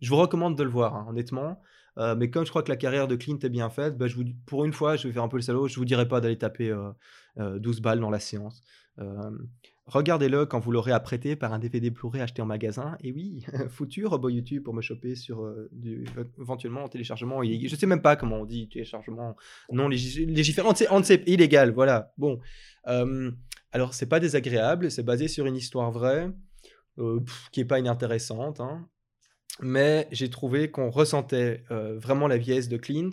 Speaker 1: Je vous recommande de le voir, hein, honnêtement. Euh, mais comme je crois que la carrière de Clint est bien faite, bah, pour une fois, je vais faire un peu le salaud, je vous dirai pas d'aller taper euh, euh, 12 balles dans la séance. Euh, regardez-le quand vous l'aurez apprêté par un DVD Blu-ray acheté en magasin. Et oui, foutu robot YouTube pour me choper sur du, éventuellement en téléchargement. Je sais même pas comment on dit téléchargement non légiférant, c'est illégal. Voilà. Bon. alors, c'est pas désagréable, c'est basé sur une histoire vraie. Pff, qui est pas inintéressante, hein mais j'ai trouvé qu'on ressentait euh, vraiment la vieillesse de Clint.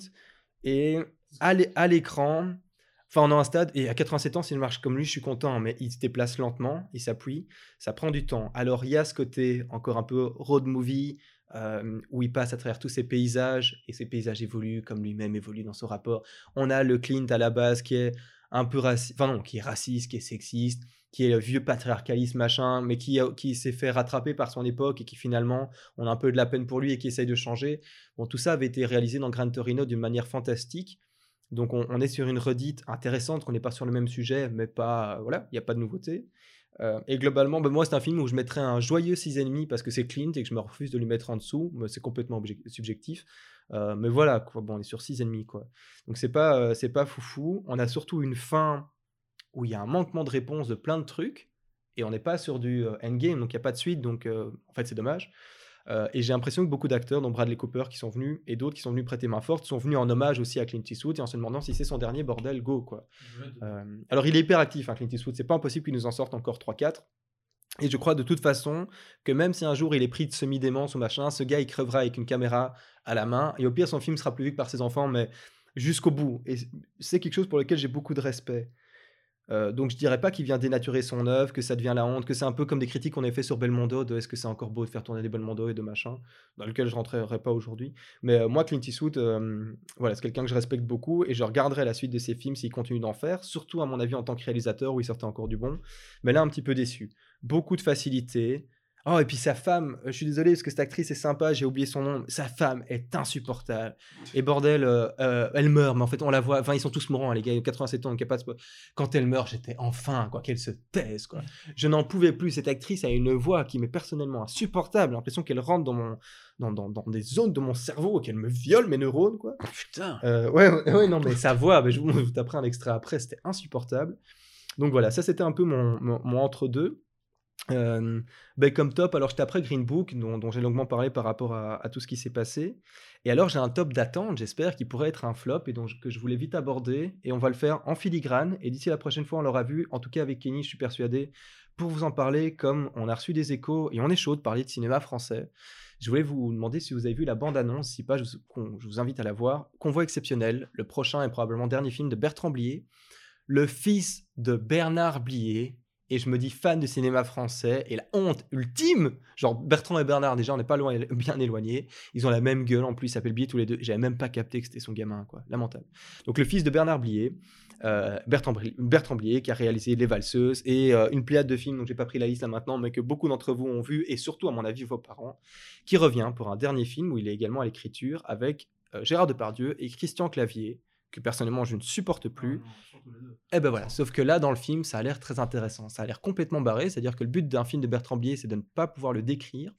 Speaker 1: Et à l'écran, enfin, on a un stade, et à 87 ans, s'il marche comme lui, je suis content, mais il se déplace lentement, il s'appuie, ça prend du temps. Alors, il y a ce côté encore un peu road movie, euh, où il passe à travers tous ces paysages, et ces paysages évoluent comme lui-même évolue dans son rapport. On a le Clint à la base qui est un peu raciste, enfin non, qui est raciste, qui est sexiste, qui est le vieux patriarcalisme machin, mais qui, qui s'est fait rattraper par son époque et qui finalement, on a un peu de la peine pour lui et qui essaye de changer. Bon, tout ça avait été réalisé dans Gran Torino d'une manière fantastique. Donc on, est sur une redite intéressante, qu'on n'est pas sur le même sujet, mais pas, voilà, il n'y a pas de nouveauté. Euh, et globalement, ben moi, c'est un film où je mettrais un joyeux 6,5 parce que c'est Clint et que je me refuse de lui mettre en dessous. C'est complètement subjectif. Euh, mais voilà, quoi. Bon, on est sur 6,5, quoi. Donc c'est pas, euh, c'est pas foufou. On a surtout une fin où il y a un manquement de réponse de plein de trucs, et on n'est pas sur du endgame, donc il n'y a pas de suite, donc en fait c'est dommage. Euh, et j'ai l'impression que beaucoup d'acteurs, dont Bradley Cooper qui sont venus, et d'autres qui sont venus prêter main forte, sont venus en hommage aussi à Clint Eastwood, et en se demandant si c'est son dernier bordel, go quoi. Euh, alors il est hyper actif, hein, Clint Eastwood, c'est pas impossible qu'il nous en sorte encore 3-4. Et je crois de toute façon que même si un jour il est pris de semi-démence ou machin, ce gars il crevera avec une caméra à la main, et au pire son film sera plus vu que par ses enfants, mais jusqu'au bout. Et c'est quelque chose pour lequel j'ai beaucoup de respect. Euh, donc je dirais pas qu'il vient dénaturer son œuvre, que ça devient la honte, que c'est un peu comme des critiques qu'on a fait sur Belmondo de est-ce que c'est encore beau de faire tourner des Belmondo et de machin, dans lequel je rentrerai pas aujourd'hui. Mais euh, moi, Clint Eastwood, euh, voilà, c'est quelqu'un que je respecte beaucoup et je regarderai la suite de ses films s'il continue d'en faire, surtout à mon avis en tant que réalisateur où il sortait encore du bon. Mais là, un petit peu déçu. Beaucoup de facilité, Oh, et puis sa femme, euh, je suis désolé parce que cette actrice est sympa, j'ai oublié son nom. Sa femme est insupportable. Et bordel, euh, euh, elle meurt, mais en fait, on la voit. Enfin, ils sont tous mourants, les gars, 87 ans, donc pas de... Quand elle meurt, j'étais enfin, quoi, qu'elle se taise, quoi. Je n'en pouvais plus. Cette actrice a une voix qui m'est personnellement insupportable. J'ai l'impression qu'elle rentre dans mon. Dans, dans, dans, des zones de mon cerveau et qu'elle me viole mes neurones, quoi.
Speaker 2: Oh, putain.
Speaker 1: Ouais, ouais, ouais, non, mais sa voix, je vous, vous taperai un extrait après, c'était insupportable. Donc voilà, ça c'était un peu mon, mon, mon entre-deux. Euh, ben comme top, alors j'étais après Green Book, dont, j'ai longuement parlé par rapport à, à tout ce qui s'est passé. Et alors j'ai un top d'attente, j'espère, qui pourrait être un flop et donc que je voulais vite aborder. Et on va le faire en filigrane. Et d'ici la prochaine fois, on l'aura vu, en tout cas avec Kenny, je suis persuadé, pour vous en parler, comme on a reçu des échos et on est chaud de parler de cinéma français. Je voulais vous demander si vous avez vu la bande-annonce, si pas, je vous, je vous invite à la voir. Convoi exceptionnel, le prochain et probablement dernier film de Bertrand Blier, le fils de Bernard Blier, et je me dis fan de cinéma français et la honte ultime genre Bertrand et Bernard déjà on n'est pas loin bien éloignés. Ils ont la même gueule en plus ils s'appellent Blier tous les deux. J'avais même pas capté que c'était son gamin quoi. Lamentable. Donc le fils de Bernard Blier euh, Bertrand, Bertrand, Blier qui a réalisé Les Valseuses et euh, une pléiade de films dont j'ai pas pris la liste là maintenant mais que beaucoup d'entre vous ont vu et surtout à mon avis vos parents qui revient pour un dernier film où il est également à l'écriture avec euh, Gérard Depardieu et Christian Clavier que personnellement je ne supporte plus. et eh ben voilà, sauf que là dans le film, ça a l'air très intéressant, ça a l'air complètement barré, c'est-à-dire que le but d'un film de Bertrand Blier, c'est de ne pas pouvoir le décrire.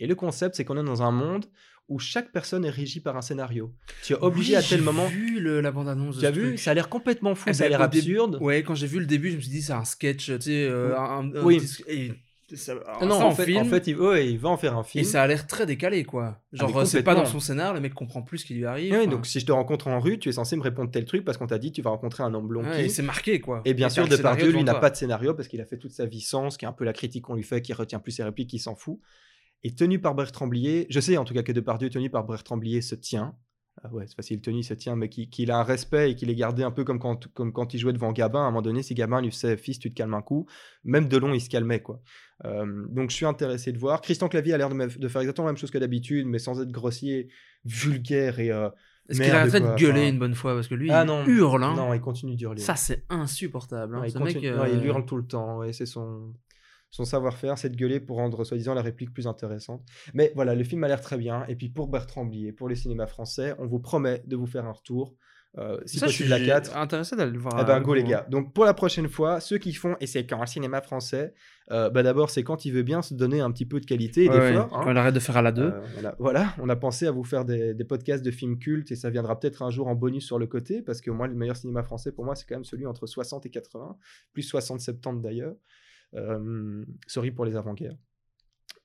Speaker 1: Et le concept, c'est qu'on est dans un monde où chaque personne est régie par un scénario. Tu es obligé à tel moment.
Speaker 3: J'ai vu le- la bande-annonce. de
Speaker 1: Tu as vu
Speaker 3: truc.
Speaker 1: Ça a l'air complètement fou,
Speaker 3: Eh
Speaker 1: ça a
Speaker 3: ben,
Speaker 1: l'air absurde.
Speaker 3: Ouais, quand j'ai vu le début, je me suis dit, c'est un sketch, tu sais, euh, un, un-
Speaker 1: Oui.
Speaker 3: et ça,
Speaker 1: Ah
Speaker 3: ça
Speaker 1: non,
Speaker 3: en
Speaker 1: en fait,
Speaker 3: film,
Speaker 1: en fait, il, ouais, il va en faire un
Speaker 3: et
Speaker 1: film.
Speaker 3: ça a l'air très décalé, quoi. Genre,
Speaker 1: mais
Speaker 3: euh, c'est pas dans son scénar, le mec comprend plus ce qui lui arrive.
Speaker 1: Ouais,
Speaker 3: enfin,
Speaker 1: donc si je te rencontre en rue, tu es censé me répondre tel truc parce qu'on t'a dit tu vas rencontrer un homme blond
Speaker 3: ouais, et c'est marqué, quoi.
Speaker 1: Et bien
Speaker 3: t'as
Speaker 1: sûr, Depardieu, lui, n'a pas de scénario parce qu'il a fait toute sa vie sans, ce qui est un peu la critique qu'on lui fait, qui retient plus ses répliques, qui s'en fout. Et tenu par Bertrand Blier, je sais en tout cas que Depardieu, tenu par Bertrand Blier, se tient. Ah ouais, c'est facile, il se tient, mais qui- qu'il a un respect et qu'il est gardé un peu comme quand, comme quand il jouait devant Gabin. À un moment donné, si Gabin lui faisait Fils, tu te calmes un coup, même Delon, il se calmait, quoi. Euh, donc je suis intéressé de voir. Christian Clavier a l'air de, faire exactement la même chose que d'habitude, mais sans être grossier, vulgaire et. euh,
Speaker 3: Est-ce qu'il arrêterait
Speaker 1: quoi,
Speaker 3: de gueuler
Speaker 1: enfin.
Speaker 3: une bonne fois? Parce que lui,
Speaker 1: Ah
Speaker 3: il
Speaker 1: non,
Speaker 3: hurle, hein.
Speaker 1: Non, il continue d'hurler.
Speaker 3: Ça, c'est insupportable. hein.
Speaker 1: Ouais, il,
Speaker 3: Ce
Speaker 1: continue-
Speaker 3: mec,
Speaker 1: ouais, il
Speaker 3: euh,
Speaker 1: hurle tout le temps, ouais, c'est son, son savoir-faire, c'est de gueuler pour rendre soi-disant la réplique plus intéressante. Mais voilà, le film a l'air très bien. Et puis pour Bertrand Blier, pour les cinémas français, on vous promet de vous faire un retour. euh, si
Speaker 3: ça, je suis
Speaker 1: la 4.
Speaker 3: intéressé d'aller le voir.
Speaker 1: Eh ben,
Speaker 3: avec
Speaker 1: go les gars. Donc pour la prochaine fois, ceux qui font, et c'est quand un cinéma français, euh, bah d'abord c'est quand il veut bien se donner un petit peu de qualité et
Speaker 3: Ouais, ouais,
Speaker 1: d'effort. hein.
Speaker 3: Il arrête de faire à la 2.
Speaker 1: Euh, on voilà, on a pensé à vous faire des, des podcasts de films cultes et ça viendra peut-être un jour en bonus sur le côté parce que moi, le meilleur cinéma français pour moi, c'est quand même celui entre 60 et 80, plus 60-70 d'ailleurs. Euh, sorry pour les avant-guerres.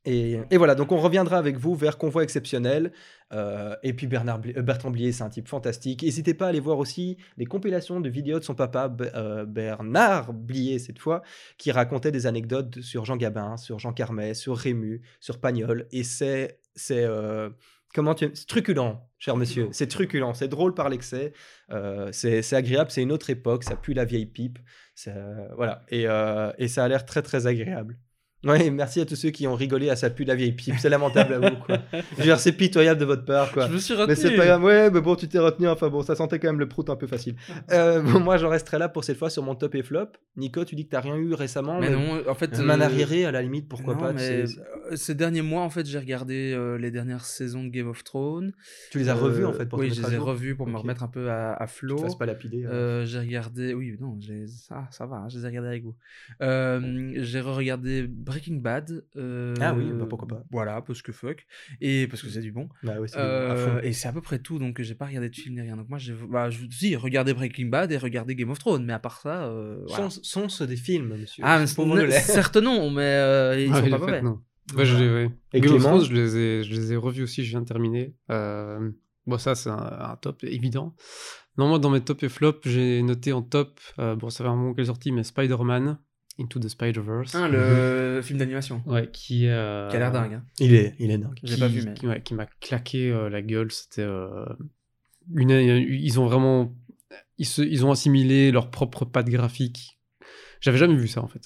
Speaker 1: Et, et voilà, donc on reviendra avec vous vers Convoi exceptionnel. Euh, et puis Bernard euh, Bertrand Blier, c'est un type fantastique. N'hésitez pas à aller voir aussi les compilations de vidéos de son papa, Be- Bernard Blier cette fois, qui racontait des anecdotes sur Jean Gabin, sur Jean Carmet, sur Rému, sur Pagnol. Et c'est euh, Comment tu... C'est truculent, cher monsieur. C'est truculent, c'est drôle par l'excès. euh, c'est agréable, c'est une autre époque, ça pue la vieille pipe. voilà. Et, euh, et ça a l'air très très agréable. Ouais, merci à tous ceux qui ont rigolé à ça pue la vieille pipe. C'est lamentable à vous, quoi. Je veux dire, c'est pitoyable de votre part, quoi.
Speaker 3: Je me suis
Speaker 1: Mais
Speaker 3: retenu.
Speaker 1: c'est pas grave, ouais, mais bon, tu t'es retenu, enfin bon, ça sentait quand même le prout un peu facile. Euh, bon, moi, j'en resterai là pour cette fois sur mon top et flop. Nico, tu dis que t'as rien eu récemment
Speaker 3: Mais non, en fait.
Speaker 1: Un main
Speaker 3: euh,
Speaker 1: arriéré, à la limite, pourquoi
Speaker 3: non,
Speaker 1: pas tu
Speaker 3: mais euh, ces derniers mois, en fait, j'ai regardé euh, les dernières saisons de Game of Thrones.
Speaker 1: Tu les as revus, en fait, pour
Speaker 3: Oui,
Speaker 1: te
Speaker 3: je les ai pour me remettre un peu à, à
Speaker 1: Tu
Speaker 3: flot.
Speaker 1: te fasses pas lapider. hein.
Speaker 3: Euh, j'ai regardé, oui, non, j'ai- ça, ça va, hein, je les ai regardés avec vous. Euh, j'ai regardé Breaking Bad. euh,
Speaker 1: Ah oui, bah pourquoi pas.
Speaker 3: Voilà, parce que fuck. Et parce que c'est du bon.
Speaker 1: Bah du bon.
Speaker 3: Euh, et c'est à peu près tout, donc j'ai pas regardé de film ni rien. Donc moi, j'ai, bah, je si, regardé Breaking Bad et regardé Game of Thrones, mais à part ça, euh, voilà.
Speaker 1: Sont, sont ce des films, monsieur
Speaker 3: Ah, mais certes non, mais euh, ils
Speaker 2: Ah,
Speaker 3: sont pas mauvais.
Speaker 2: Ouais, je, les- ouais.
Speaker 1: Et
Speaker 2: Game of Thrones, je les ai, je les ai revus aussi, je viens de terminer. Euh, bon, ça, c'est un, un top évident. Non, moi, dans mes top et flop, j'ai noté en top, euh, bon, ça fait un moment qu'elle est sortie, mais Spider-Man, Into the Spider-Verse.
Speaker 3: Hein, le film d'animation,
Speaker 2: Ouais, qui, euh,
Speaker 3: qui a l'air dingue. hein.
Speaker 1: Il est, il est dingue.
Speaker 3: J'ai pas vu, mais.
Speaker 2: qui, ouais, qui m'a claqué euh, la gueule. C'était euh, une, ils ont vraiment, ils, se- ils ont assimilé leur propre patte graphique. J'avais jamais vu ça en fait.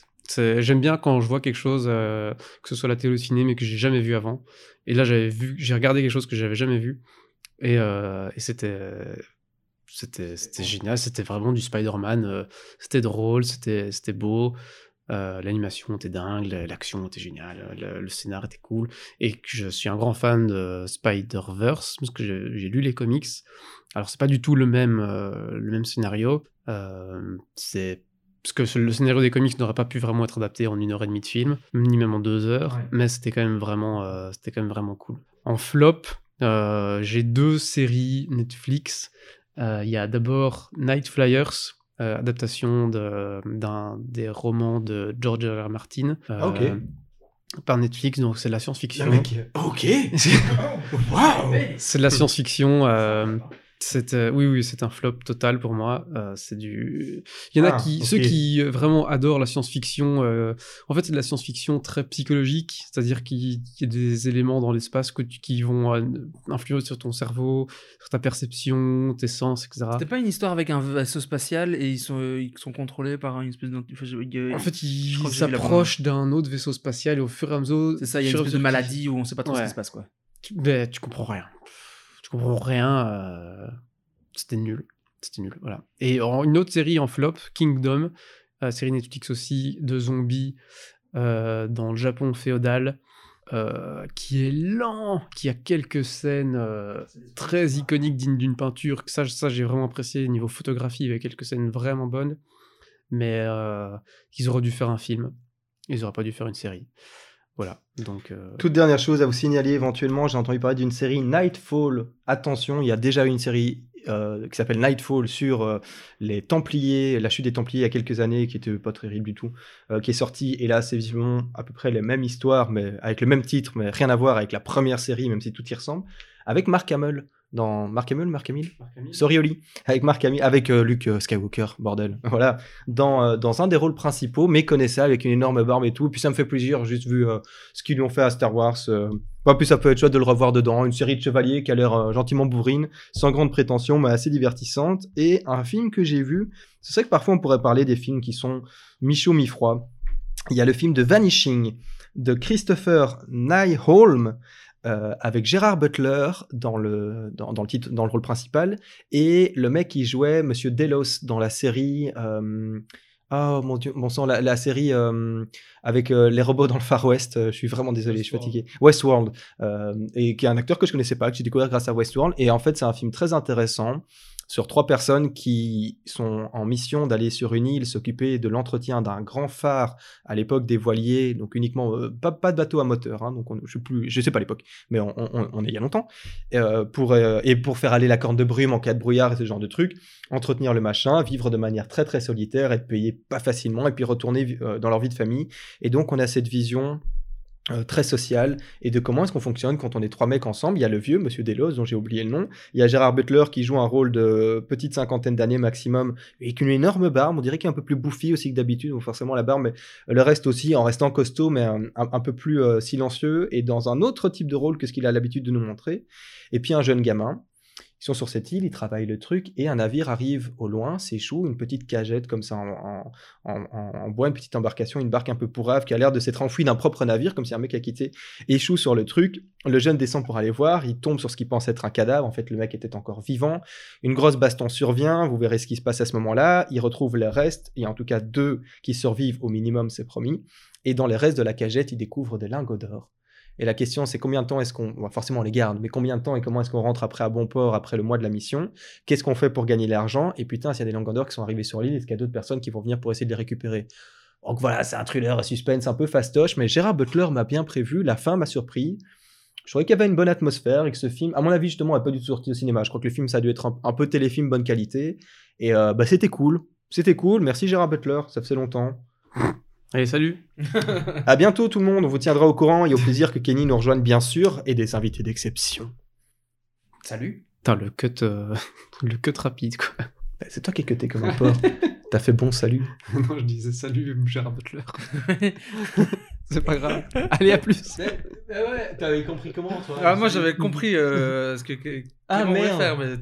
Speaker 2: J'aime bien quand je vois quelque chose, euh, que ce soit la télé ou le ciné, mais que j'ai jamais vu avant. Et là, j'avais vu, j'ai regardé quelque chose que j'avais jamais vu, et, euh, et c'était, c'était, génial. C'était vraiment du Spider-Man. euh, c'était drôle, c'était, c'était beau. euh, l'animation était dingue, la- l'action était géniale, le, le scénar était cool, et je suis un grand fan de Spider-Verse, parce que j'ai lu les comics. Alors, c'est pas du tout le même, euh, le même scénario. euh, c'est parce que le scénario des comics n'aurait pas pu vraiment être adapté en une heure et demie de film, ni même en deux heures,
Speaker 1: Ouais.
Speaker 2: mais c'était quand même vraiment, euh, c'était quand même vraiment cool. En flop, euh, j'ai deux séries Netflix. Euh, Il y a d'abord Night Flyers, euh, adaptation de- d'un des romans de George R. R. Martin. euh,
Speaker 1: Ah, ok.
Speaker 2: Par Netflix, donc c'est de la science-fiction.
Speaker 1: Le mec, euh, ok Waouh
Speaker 2: C'est de la science-fiction. euh, c'est, euh, oui, oui, c'est un flop total pour moi. euh, c'est du. Il y en a
Speaker 1: Ah,
Speaker 2: qui, ceux qui euh, vraiment adorent la science-fiction. euh, en fait, c'est de la science-fiction très psychologique, c'est-à-dire qu'il y a des éléments dans l'espace que tu- qui vont euh, influer sur ton cerveau, sur ta perception, tes sens, etc.
Speaker 3: C'était pas une histoire avec un vaisseau spatial et ils sont, euh, ils sont contrôlés par une espèce de. enfin, je-
Speaker 2: En fait,
Speaker 3: je
Speaker 2: il
Speaker 3: crois que j'ai vu la
Speaker 2: s'approche d'un autre vaisseau spatial et au fur et à mesure.
Speaker 3: c'est ça, il y a une espèce de maladie où on sait pas trop ce qui se passe, quoi.
Speaker 2: ben, tu comprends rien. Tu comprends rien. euh, C'était nul. C'était nul. Voilà. Et en, une autre série en flop, Kingdom, euh, série Netflix aussi, de zombies euh, dans le Japon féodal, qui est lent, qui a quelques scènes très iconiques dignes d'une peinture. Ça, ça j'ai vraiment apprécié niveau photographie, avec quelques scènes vraiment bonnes. Mais ils auraient dû faire un film. Ils auraient pas dû faire une série. Voilà. Donc, euh,
Speaker 1: Toute dernière chose à vous signaler éventuellement, j'ai entendu parler d'une série Nightfall. Attention, il y a déjà une série euh, qui s'appelle Nightfall sur euh, les Templiers, la chute des Templiers il y a quelques années, qui était pas terrible du tout, euh, qui est sortie. Et là, c'est visiblement à peu près la même histoire, mais avec le même titre, mais rien à voir avec la première série, même si tout y ressemble, avec Mark Hamill dans Mark Hamill, Mark Hamill, Sorry Oli, avec Mark Hamill, avec euh, Luke euh, Skywalker, bordel, voilà, dans, euh, dans un des rôles principaux, méconnaissable, avec une énorme barbe et tout. Puis ça me fait plaisir, juste vu euh, ce qu'ils lui ont fait à Star Wars. Pas plus ça peut être chouette de le revoir dedans. Une série de chevaliers qui a l'air gentiment bourrine, sans grande prétention, mais assez divertissante. Et un film que j'ai vu, c'est vrai que parfois on pourrait parler des films qui sont mi-chaud, mi-froid. Il y a le film de Vanishing de Christopher Nyholm, euh, avec Gérard Butler dans le, dans, dans le titre, dans le rôle principal, et le mec qui jouait Monsieur Delos dans la série. euh, Oh mon dieu, bon sang, la, la série euh, avec euh, les robots dans le Far West, je suis vraiment désolé, je suis fatigué. Westworld, et qui est un acteur que je connaissais pas, que j'ai découvert grâce à Westworld, et en fait c'est un film très intéressant sur trois personnes qui sont en mission d'aller sur une île s'occuper de l'entretien d'un grand phare à l'époque des voiliers, donc uniquement euh, pas, pas de bateau à moteur, hein, donc on, je je sais pas l'époque, mais on, est il y a longtemps, euh, pour euh, et pour faire aller la corne de brume en cas de brouillard et ce genre de trucs, entretenir le machin, vivre de manière très très solitaire, être payé pas facilement et puis retourner dans leur vie de famille. Et donc on a cette vision euh, très sociale et de comment est-ce qu'on fonctionne quand on est trois mecs ensemble. Il y a le vieux, Monsieur Delos, dont j'ai oublié le nom. Il y a Gérard Butler qui joue un rôle de petite cinquantaine d'années maximum et avec une énorme barbe. On dirait qu'il est un peu plus bouffi aussi que d'habitude, donc forcément la barbe, mais le reste aussi en restant costaud, mais un peu plus euh, silencieux et dans un autre type de rôle que ce qu'il a l'habitude de nous montrer. Et puis un jeune gamin. Sont sur cette île, ils travaillent le truc, et un navire arrive au loin, s'échoue, une petite cagette comme ça en, bois, une petite embarcation, une barque un peu pourrave qui a l'air de s'être enfouie d'un propre navire, comme si un mec a quitté, échoue sur le truc. Le jeune descend pour aller voir, il tombe sur ce qu'il pense être un cadavre, en fait le mec était encore vivant. Une grosse baston survient, vous verrez ce qui se passe à ce moment-là. Il retrouve le reste, il y a en tout cas deux qui survivent au minimum, c'est promis. Et dans les restes de la cagette, il découvre des lingots d'or. Et la question, c'est combien de temps est-ce qu'on... forcément, on les garde, mais combien de temps et comment est-ce qu'on rentre après à bon port, après le mois de la mission? Qu'est-ce qu'on fait pour gagner l'argent? Et putain, s'il y a des d'or qui sont arrivés sur l'île, est-ce qu'il y a d'autres personnes qui vont venir pour essayer de les récupérer? Donc voilà, c'est un thriller à suspense un peu fastoche, mais Gérard Butler m'a bien prévu, la fin m'a surpris. Je trouvais qu'il y avait une bonne atmosphère et que ce film, à mon avis, justement, n'a pas du tout sorti au cinéma. Je crois que le film, ça a dû être un, un peu téléfilm bonne qualité. Et euh, bah, c'était cool. C'était cool. Merci Gérard Butler, ça faisait longtemps.
Speaker 2: Allez, salut.
Speaker 1: À bientôt tout le monde, on vous tiendra au courant et au plaisir que Kenny nous rejoigne bien sûr et des invités d'exception. Salut.
Speaker 2: Putain, le cut, euh, le cut rapide, quoi.
Speaker 1: Bah, C'est toi qui es cuté comme un porc. T'as fait bon salut.
Speaker 2: non, je disais salut, Gérard Butler. C'est pas grave. Allez, à plus.
Speaker 1: ouais, t'avais compris comment toi?
Speaker 3: Ah, moi j'avais compris euh, ce que, que
Speaker 1: Ah, merde.
Speaker 3: faire, mais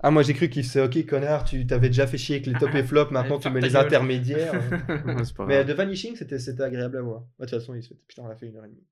Speaker 1: Ah moi j'ai cru qu'il se ok connard, tu t'avais déjà fait chier avec les top et flop, maintenant
Speaker 3: Allez,
Speaker 1: tu mets les intermédiaires. Mais de Vanishing c'était c'était agréable à voir. Bah, De toute façon il se fait putain on a fait une heure et demie.